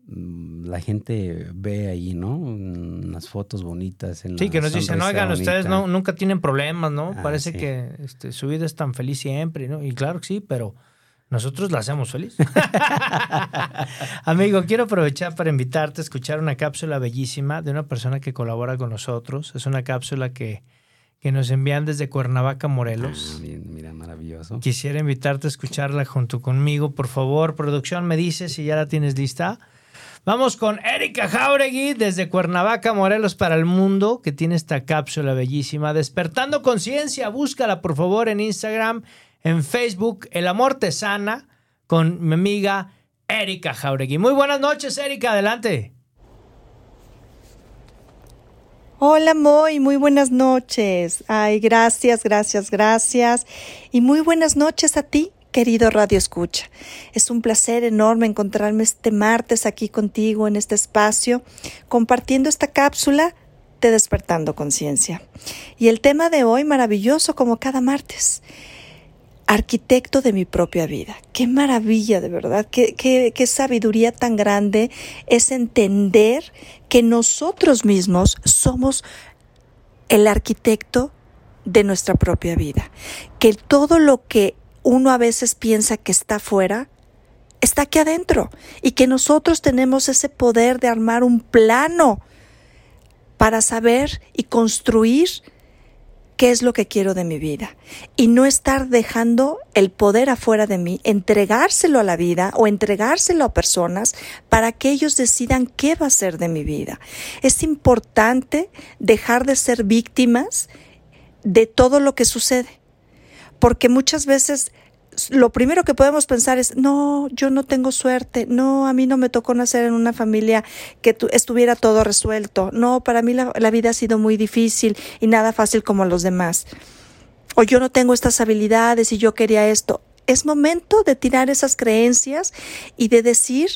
la gente ve ahí, ¿no? Unas fotos bonitas. En sí, que nos dicen, oigan, ustedes no, nunca tienen problemas, ¿no? Ah, Parece que este, su vida es tan feliz siempre, ¿no? Y claro que sí, pero nosotros la hacemos feliz. Amigo, quiero aprovechar para invitarte a escuchar una cápsula bellísima de una persona que colabora con nosotros. Es una cápsula que que nos envían desde Cuernavaca, Morelos. Ah, mira, maravilloso. Quisiera invitarte a escucharla junto conmigo, por favor. Producción, me dice si ya la tienes lista. Vamos con Erika Jauregui desde Cuernavaca, Morelos para el mundo, que tiene esta cápsula bellísima. Despertando conciencia, búscala por favor en Instagram, en Facebook, El Amor Te Sana, con mi amiga Erika Jauregui. Muy buenas noches, Erika, adelante. Hola Moy, muy buenas noches. Ay, gracias, gracias, gracias. Y muy buenas noches a ti, querido Radio Escucha. Es un placer enorme encontrarme este martes aquí contigo en este espacio, compartiendo esta cápsula de Despertando Conciencia. Y el tema de hoy, maravilloso como cada martes, arquitecto de mi propia vida. Qué maravilla, de verdad, qué, qué, qué, sabiduría tan grande es entender que nosotros mismos somos el arquitecto de nuestra propia vida. Que todo lo que uno a veces piensa que está afuera, está aquí adentro. Y que nosotros tenemos ese poder de armar un plano para saber y construir qué es lo que quiero de mi vida y no estar dejando el poder afuera de mí, entregárselo a la vida o entregárselo a personas para que ellos decidan qué va a ser de mi vida. Es importante dejar de ser víctimas de todo lo que sucede, porque muchas veces lo primero que podemos pensar es, no, yo no tengo suerte, no, a mí no me tocó nacer en una familia que estuviera todo resuelto, no, para mí la, la vida ha sido muy difícil y nada fácil como los demás, o yo no tengo estas habilidades y yo quería esto. Es momento de tirar esas creencias y de decir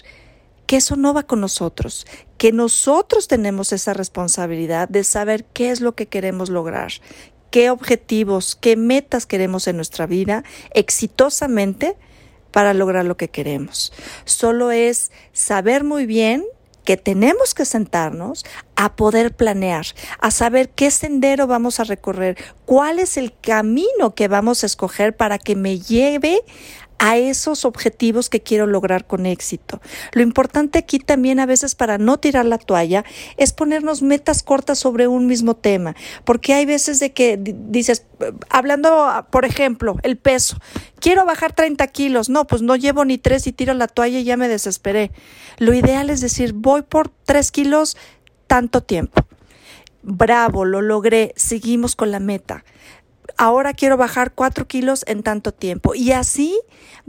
que eso no va con nosotros, que nosotros tenemos esa responsabilidad de saber qué es lo que queremos lograr, qué objetivos, qué metas queremos en nuestra vida exitosamente para lograr lo que queremos. Solo es saber muy bien que tenemos que sentarnos a poder planear, a saber qué sendero vamos a recorrer, cuál es el camino que vamos a escoger para que me lleve a esos objetivos que quiero lograr con éxito. Lo importante aquí también a veces para no tirar la toalla es ponernos metas cortas sobre un mismo tema, porque hay veces de que dices, hablando, por ejemplo, el peso, quiero bajar 30 kilos, no, pues no llevo ni tres y tiro la toalla y ya me desesperé. Lo ideal es decir, voy por 3 kilos tanto tiempo. Bravo, lo logré, seguimos con la meta ahora quiero bajar cuatro kilos en tanto tiempo. Y así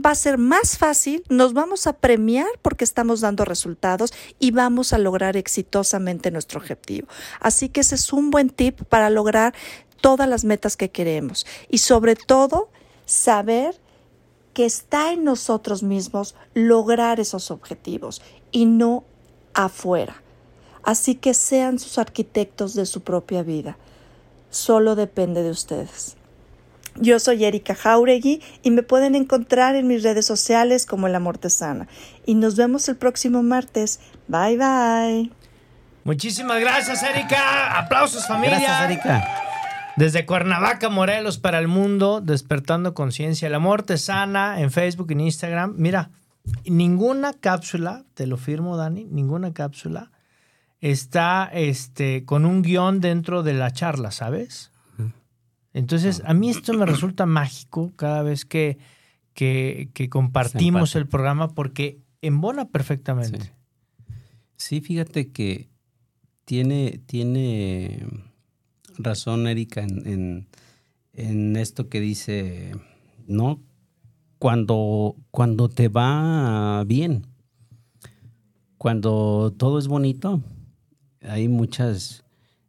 va a ser más fácil, nos vamos a premiar porque estamos dando resultados y vamos a lograr exitosamente nuestro objetivo. Así que ese es un buen tip para lograr todas las metas que queremos. Y sobre todo, saber que está en nosotros mismos lograr esos objetivos y no afuera. Así que sean sus arquitectos de su propia vida. Solo depende de ustedes. Yo soy Erika Jauregui y me pueden encontrar en mis redes sociales como La Mortesana. Y nos vemos el próximo martes. Bye bye. Muchísimas gracias, Erika. Aplausos, familia. Gracias, Erika. Desde Cuernavaca, Morelos, para el mundo, despertando conciencia. La Mortesana en Facebook, en Instagram. Mira, ninguna cápsula, te lo firmo, Dani, ninguna cápsula está este, con un guion dentro de la charla, ¿sabes? Entonces, a mí esto me resulta mágico cada vez que, que, que compartimos el programa porque embona perfectamente. Sí. Sí, fíjate que tiene, tiene razón Erika en, en- en esto que dice, ¿no? Cuando, cuando te va bien, cuando todo es bonito, hay muchas,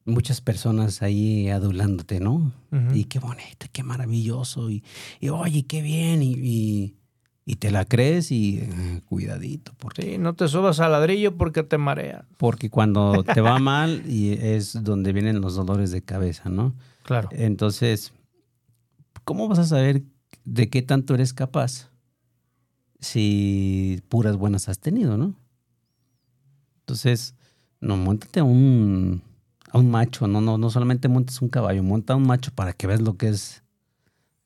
muchas personas ahí adulándote, ¿no? Y qué bonito, qué maravilloso, y, y oye, qué bien, y, y- y te la crees y eh, cuidadito, porque Sí, no te subas al ladrillo porque te marea. porque cuando te va mal y es donde vienen los dolores de cabeza, ¿no? Claro. Entonces, ¿cómo vas a saber de qué tanto eres capaz si puras buenas has tenido, no? Entonces, no, montate a un, a un macho, no, no, no solamente montes un caballo, monta a un macho para que veas lo que es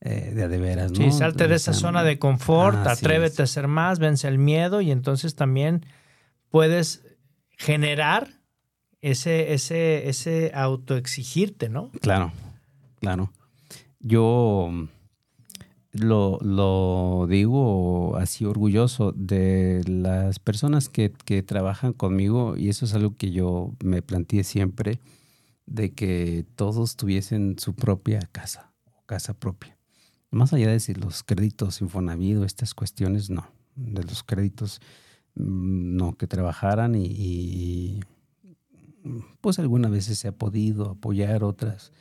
eh, de de veras, ¿no? Sí, salte de O esa sea, zona de confort, atrévete a hacer más, vence el miedo y entonces también puedes generar ese, ese, ese autoexigirte, ¿no? Claro, claro. Yo lo, lo digo así orgulloso de las personas que, que trabajan conmigo y eso es algo que yo me planteé siempre, de que todos tuviesen su propia casa, o casa propia. Más allá de si los créditos Infonavit o estas cuestiones, no. De los créditos, mm, no, que trabajaran y, y, pues algunas veces se ha podido apoyar, otras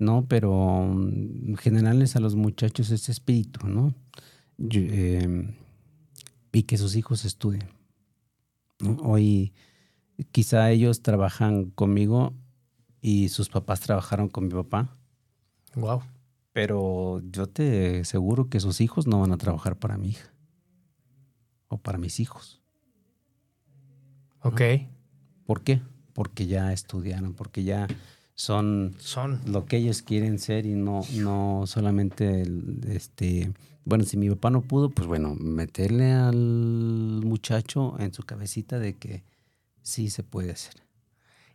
no, pero mm, generarles a los muchachos ese espíritu, ¿no? Yo, eh, y que sus hijos estudien. ¿no? Hoy quizá ellos trabajan conmigo y sus papás trabajaron con mi papá, Wow. pero yo te aseguro que sus hijos no van a trabajar para mi hija o para mis hijos. Ok. ¿Por qué? Porque ya estudiaron, porque ya son Son. lo que ellos quieren ser y no, no solamente el, este bueno, si mi papá no pudo, pues bueno, meterle al muchacho en su cabecita de que sí se puede hacer.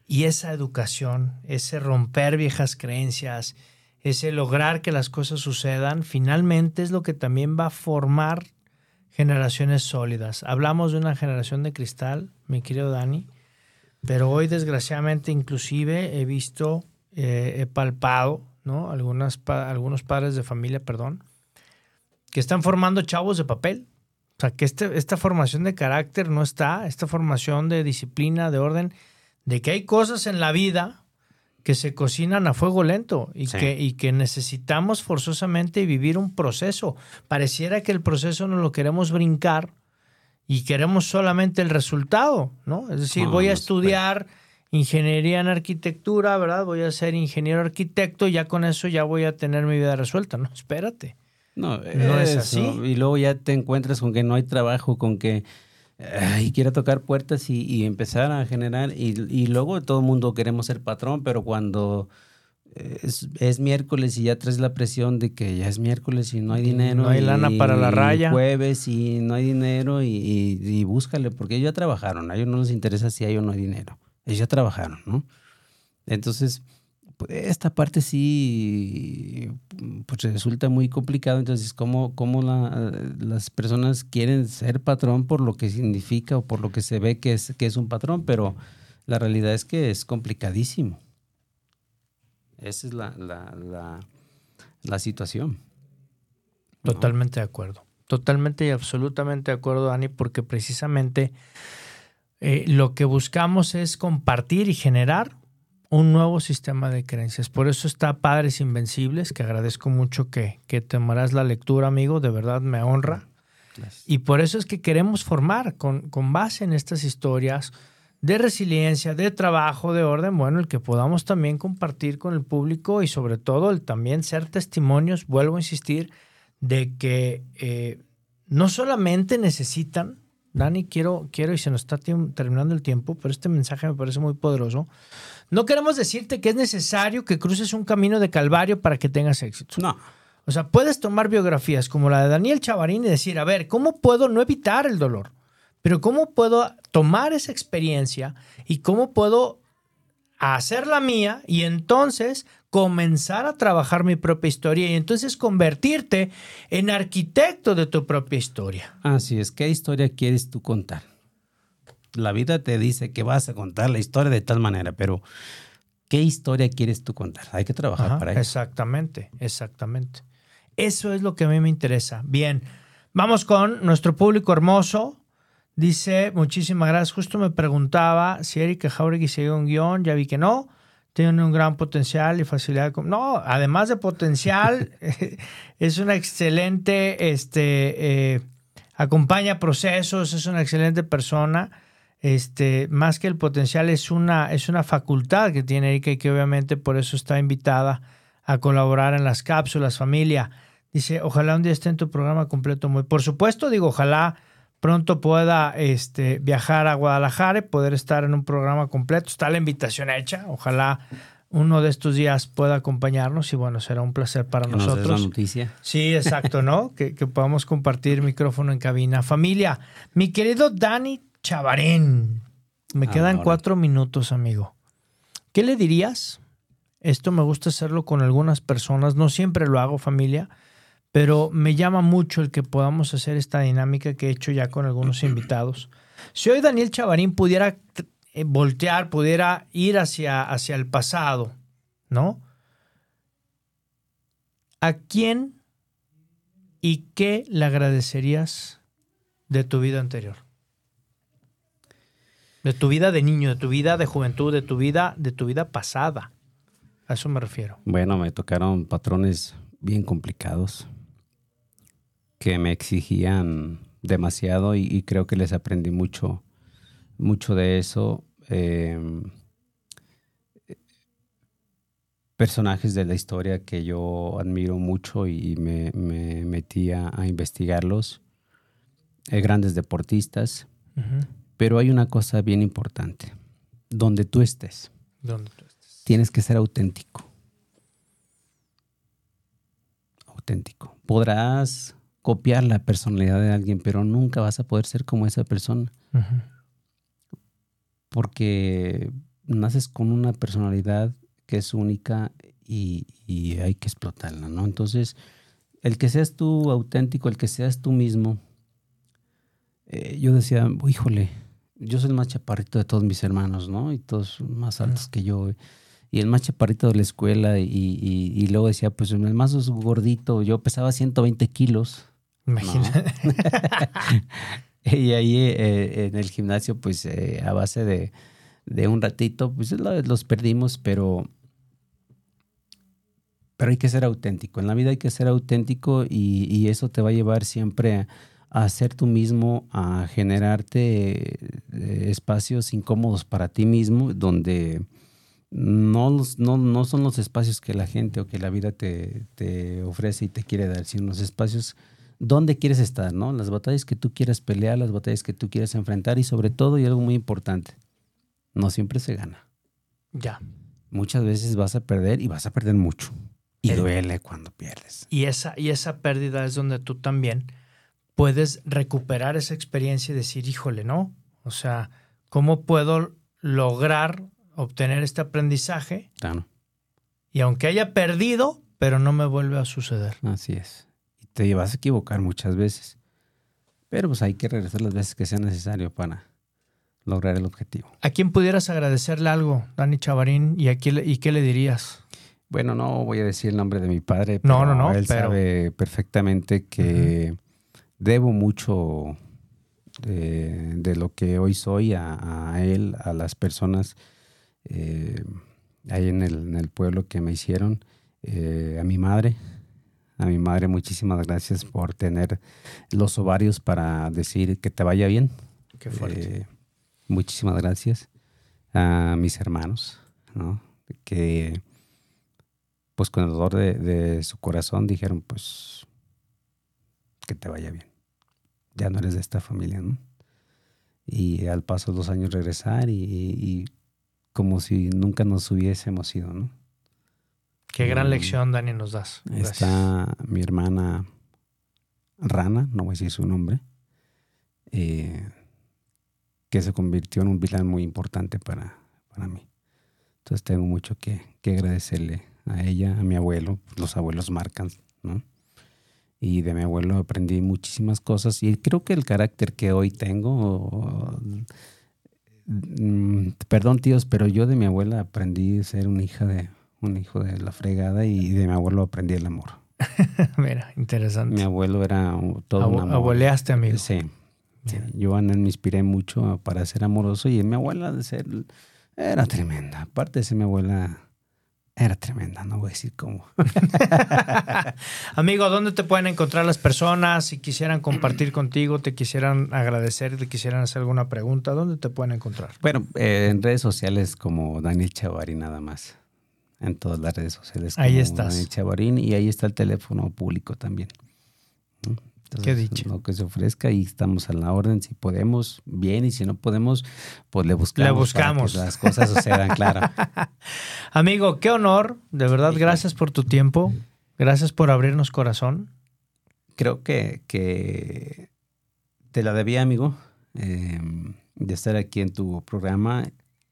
Y esa educación, ese romper viejas creencias, ese lograr que las cosas sucedan, finalmente es lo que también va a formar generaciones sólidas. Hablamos de una generación de cristal, mi querido Dani, pero hoy desgraciadamente inclusive he visto, eh, he palpado, ¿no? Algunas pa- algunos padres de familia, perdón, que están formando chavos de papel. O sea, que este- esta formación de carácter no está, esta formación de disciplina, de orden, de que hay cosas en la vida que se cocinan a fuego lento y, Sí. que, y que necesitamos forzosamente vivir un proceso. Pareciera que el proceso no lo queremos brincar y queremos solamente el resultado, ¿no? Es decir, No, voy a estudiar ingeniería en arquitectura, ¿verdad? Voy a ser ingeniero arquitecto, ya con eso ya voy a tener mi vida resuelta. No, espérate. No, No es así. Y luego ya te encuentras con que no hay trabajo, con que ay, quiera tocar puertas y, y empezar a generar. Y, y luego todo el mundo queremos ser patrón, pero cuando es, es miércoles y ya traes la presión de que ya es miércoles y no hay Y dinero. no hay lana para la y raya. Jueves y no hay dinero y, y- y búscale, porque ellos ya trabajaron. A ellos no les interesa si hay o no hay dinero. Ellos ya trabajaron, ¿no? Entonces, pues, esta parte sí pues resulta muy complicado. Entonces, ¿cómo, cómo la- las personas quieren ser patrón por lo que significa o por lo que se ve que es, que es un patrón? Pero la realidad es que es complicadísimo. Esa es la, la, la, la situación. Totalmente de acuerdo. Totalmente y absolutamente de acuerdo, Dani, porque precisamente eh, lo que buscamos es compartir y generar un nuevo sistema de creencias. Por eso está Padres Invencibles, que agradezco mucho que, que tomarás la lectura, amigo, de verdad me honra. Y por eso es que queremos formar con, con base en estas historias de resiliencia, de trabajo, de orden, bueno, el que podamos también compartir con el público y sobre todo el también ser testimonios, vuelvo a insistir, de que eh, no solamente necesitan, Dani, quiero, quiero y se nos está terminando el tiempo, pero este mensaje me parece muy poderoso. No queremos decirte que es necesario que cruces un camino de calvario para que tengas éxito. No. O sea, puedes tomar biografías como la de Daniel Chavarín y decir, a ver, ¿cómo puedo no evitar el dolor? Pero ¿cómo puedo tomar esa experiencia y cómo puedo hacer la mía y entonces comenzar a trabajar mi propia historia y entonces convertirte en arquitecto de tu propia historia? Así es, ¿qué historia quieres tú contar? La vida te dice que vas a contar la historia de tal manera, pero ¿qué historia quieres tú contar? Hay que trabajar para eso. Exactamente, exactamente. Eso es lo que a mí me interesa. Bien, vamos con nuestro público hermoso. Dice, muchísimas gracias. Justo me preguntaba si Erika Jauregui sigue un guion. Ya vi que no. Tiene un gran potencial y facilidad. No, además de potencial, es una excelente, este, eh, acompaña procesos, es una excelente persona. Este, más que el potencial, es una, es una facultad que tiene Erika y que obviamente por eso está invitada a colaborar en las cápsulas, familia. Dice, ojalá un día esté en tu programa completo. Muy, por supuesto, digo, ojalá pronto pueda este, viajar a Guadalajara y poder estar en un programa completo. Está la invitación hecha. Ojalá uno de estos días pueda acompañarnos y bueno, será un placer para nosotros. Nos la noticia. Sí, exacto, ¿no? que, que, podamos compartir micrófono en cabina. Familia, mi querido Dani Chavarín, me quedan cuatro minutos, amigo. ¿Qué le dirías? Esto me gusta hacerlo con algunas personas, no siempre lo hago, familia pero me llama mucho el que podamos hacer esta dinámica que he hecho ya con algunos invitados. Si hoy Daniel Chavarín pudiera eh, voltear, pudiera ir hacia, hacia el pasado, ¿no? ¿A quién y qué le agradecerías de tu vida anterior? De tu vida de niño, de tu vida de juventud, de tu vida, de tu vida pasada. A eso me refiero. Bueno, me tocaron patrones bien complicados que me exigían demasiado y, creo que les aprendí mucho, mucho de eso. Em, personajes de la historia que yo admiro mucho y me, me metí a, investigarlos, eh, grandes deportistas, pero hay una cosa bien importante, donde tú estés, donde tú estés. tienes que ser auténtico. Auténtico. Podrás copiar la personalidad de alguien, pero nunca vas a poder ser como esa persona. Porque naces con una personalidad que es única y, hay que explotarla, ¿no? Entonces, el que seas tú auténtico, el que seas tú mismo, eh, yo decía, híjole, yo soy el más chaparrito de todos mis hermanos, ¿no? Y todos más altos que yo. Y el más chaparrito de la escuela y, y, luego decía, pues el más gordito, yo pesaba 120 kilos Imagínate. y ahí eh, en el gimnasio, pues eh, a base de, un ratito, pues los perdimos, pero, pero hay que ser auténtico. En la vida hay que ser auténtico y, eso te va a llevar siempre a, ser tú mismo, a generarte eh, espacios incómodos para ti mismo, donde no, no, no, son los espacios que la gente o que la vida te, te ofrece y te quiere dar, sino los espacios dónde quieres estar, ¿no? Las batallas que tú quieras pelear, las batallas que tú quieras enfrentar y sobre todo, y algo muy importante, no siempre se gana. Ya. Muchas veces vas a perder y vas a perder mucho. Y duele cuando pierdes. Y esa, y esa pérdida es donde tú también puedes recuperar esa experiencia y decir, híjole, ¿no? O sea, ¿cómo puedo lograr obtener este aprendizaje? Claro. Y aunque haya perdido, pero no me vuelve a suceder. Así es te vas a equivocar muchas veces. Pero pues hay que regresar las veces que sea necesario para lograr el objetivo. ¿A quién pudieras agradecerle algo, Dani Chavarín? ¿Y, a y qué le dirías? Bueno, no voy a decir el nombre de mi padre, No, pero no, no, él pero- sabe perfectamente que debo mucho de, de lo que hoy soy a, a él, a las personas eh, ahí en el, en el pueblo que me hicieron, eh, a mi madre. A mi madre, muchísimas gracias por tener los ovarios para decir que te vaya bien. Qué fuerte. Eh, muchísimas gracias a mis hermanos, ¿no? Que, pues con el dolor de, de su corazón dijeron, pues, que te vaya bien. Ya no eres de esta familia, ¿no? Y al paso de los años regresar y, y como si nunca nos hubiésemos ido, ¿no? Qué gran Mm. lección, Dani, nos das. Gracias. Está mi hermana Rana, no voy a decir su nombre, eh, que se convirtió en un vilán muy importante para, para mí. Entonces tengo mucho que, que agradecerle a ella, a mi abuelo, los abuelos marcan, ¿no? Y de mi abuelo aprendí muchísimas cosas y creo que el carácter que hoy tengo, mm, perdón tíos, pero yo de mi abuela aprendí a ser una hija de, un hijo de la fregada y de mi abuelo aprendí el amor. Mira, interesante. Mi abuelo era todo un amor. abueleaste, amigo. Sí. sí. Yo en él me inspiré mucho para ser amoroso y mi abuela de ser era tremenda. Aparte de ser mi abuela, era tremenda, no voy a decir cómo. Amigo, ¿dónde te pueden encontrar las personas? Si quisieran compartir contigo, te quisieran agradecer, te quisieran hacer alguna pregunta, ¿dónde te pueden encontrar? Bueno, eh, en redes sociales como Daniel Chavarín nada más. En todas las redes sociales. Ahí estás. Chavarín y ahí está el teléfono público también. Qué dicha. Lo que se ofrezca y estamos a la orden. Si podemos, bien. Y si no podemos, pues le buscamos. Le para buscamos. que las cosas sucedan, claro. Amigo, qué honor. De verdad, gracias por tu tiempo. Gracias por abrirnos corazón. Creo que, que te la debía, amigo, eh, de estar aquí en tu programa.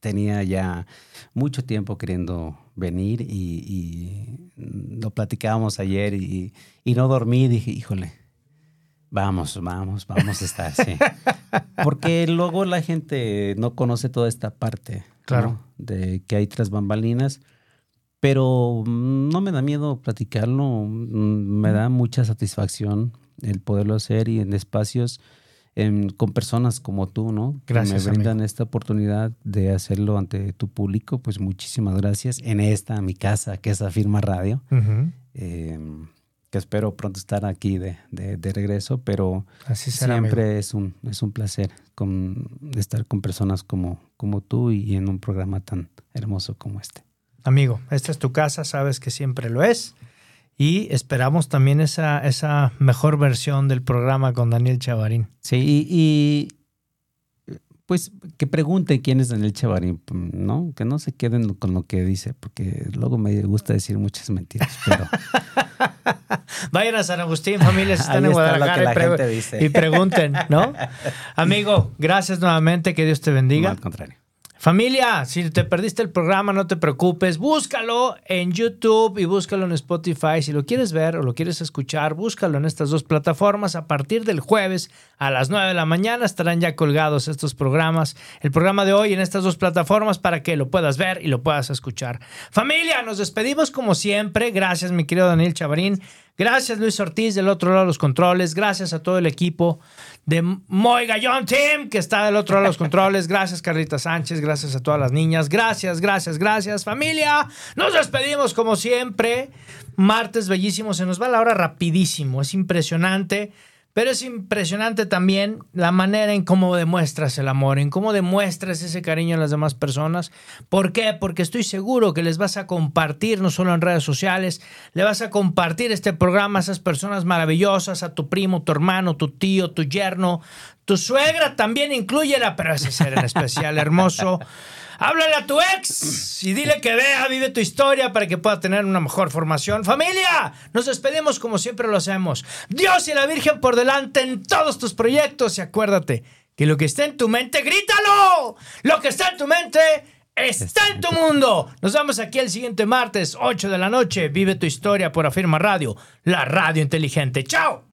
Tenía ya mucho tiempo queriendo venir y, y lo platicábamos ayer y, y no dormí. Dije, híjole, vamos, vamos, vamos a estar, sí. Porque luego la gente no conoce toda esta parte. ¿no? Claro. De que hay tras bambalinas. Pero mm, no me da miedo platicarlo, mm, me da mucha satisfacción el poderlo hacer y en espacios em, con personas como tú, ¿no? Que me brindan amigo. esta oportunidad de hacerlo ante tu público, pues muchísimas gracias. En esta, mi casa, que es Afirma Radio, em, que espero pronto estar aquí de, de- de regreso, pero Así será, amigo. siempre es un, es un placer con, estar con personas como, como tú y en un programa tan hermoso como este. Amigo, esta es tu casa, sabes que siempre lo es. Y esperamos también esa, esa mejor versión del programa con Daniel Chavarín. Sí, y, y, pues que pregunten quién es Daniel Chavarín, ¿no? Que no se queden con lo que dice, porque luego me gusta decir muchas mentiras, pero Vayan a San Agustín, familia, si están Ahí en Guadalajara la y, dice. y pregunten, ¿no? Amigo, gracias nuevamente, que Dios te no, bendiga. al contrario. Familia, si te perdiste el programa, no te preocupes, búscalo en YouTube y búscalo en Spotify. Si lo quieres ver o lo quieres escuchar, búscalo en estas dos plataformas. A partir del jueves a las 9 de la mañana estarán ya colgados estos programas. El programa de hoy en estas dos plataformas para que lo puedas ver y lo puedas escuchar. Familia, nos despedimos como siempre. Gracias, mi querido Daniel Chavarín. Gracias, Luis Ortiz, del otro lado de los controles. Gracias a todo el equipo de Moy Gallón Team, que está del otro lado de los controles. Gracias, Carlita Sánchez. Gracias a todas las niñas. Gracias, gracias, gracias, familia. Nos despedimos como siempre. Martes bellísimo. Se nos va la hora rapidísimo. Es impresionante. Pero es impresionante también la manera en cómo demuestras el amor, en cómo demuestras ese cariño a las demás personas. ¿Por qué? Porque estoy seguro que les vas a compartir, no solo en redes sociales, le vas a compartir este programa a esas personas maravillosas, a tu primo, tu hermano, tu tío, tu yerno, tu suegra también incluyela, pero ese ser en especial hermoso. Háblale a tu ex y dile que vea, vive tu historia para que pueda tener una mejor formación. Familia, nos despedimos como siempre lo hacemos. Dios y la Virgen por delante en todos tus proyectos y acuérdate que lo que está en tu mente, grítalo. Lo que está en tu mente está en tu mundo. Nos vemos aquí el siguiente martes, 8 de la noche. Vive tu historia por Afirma Radio, la radio inteligente. ¡Chao!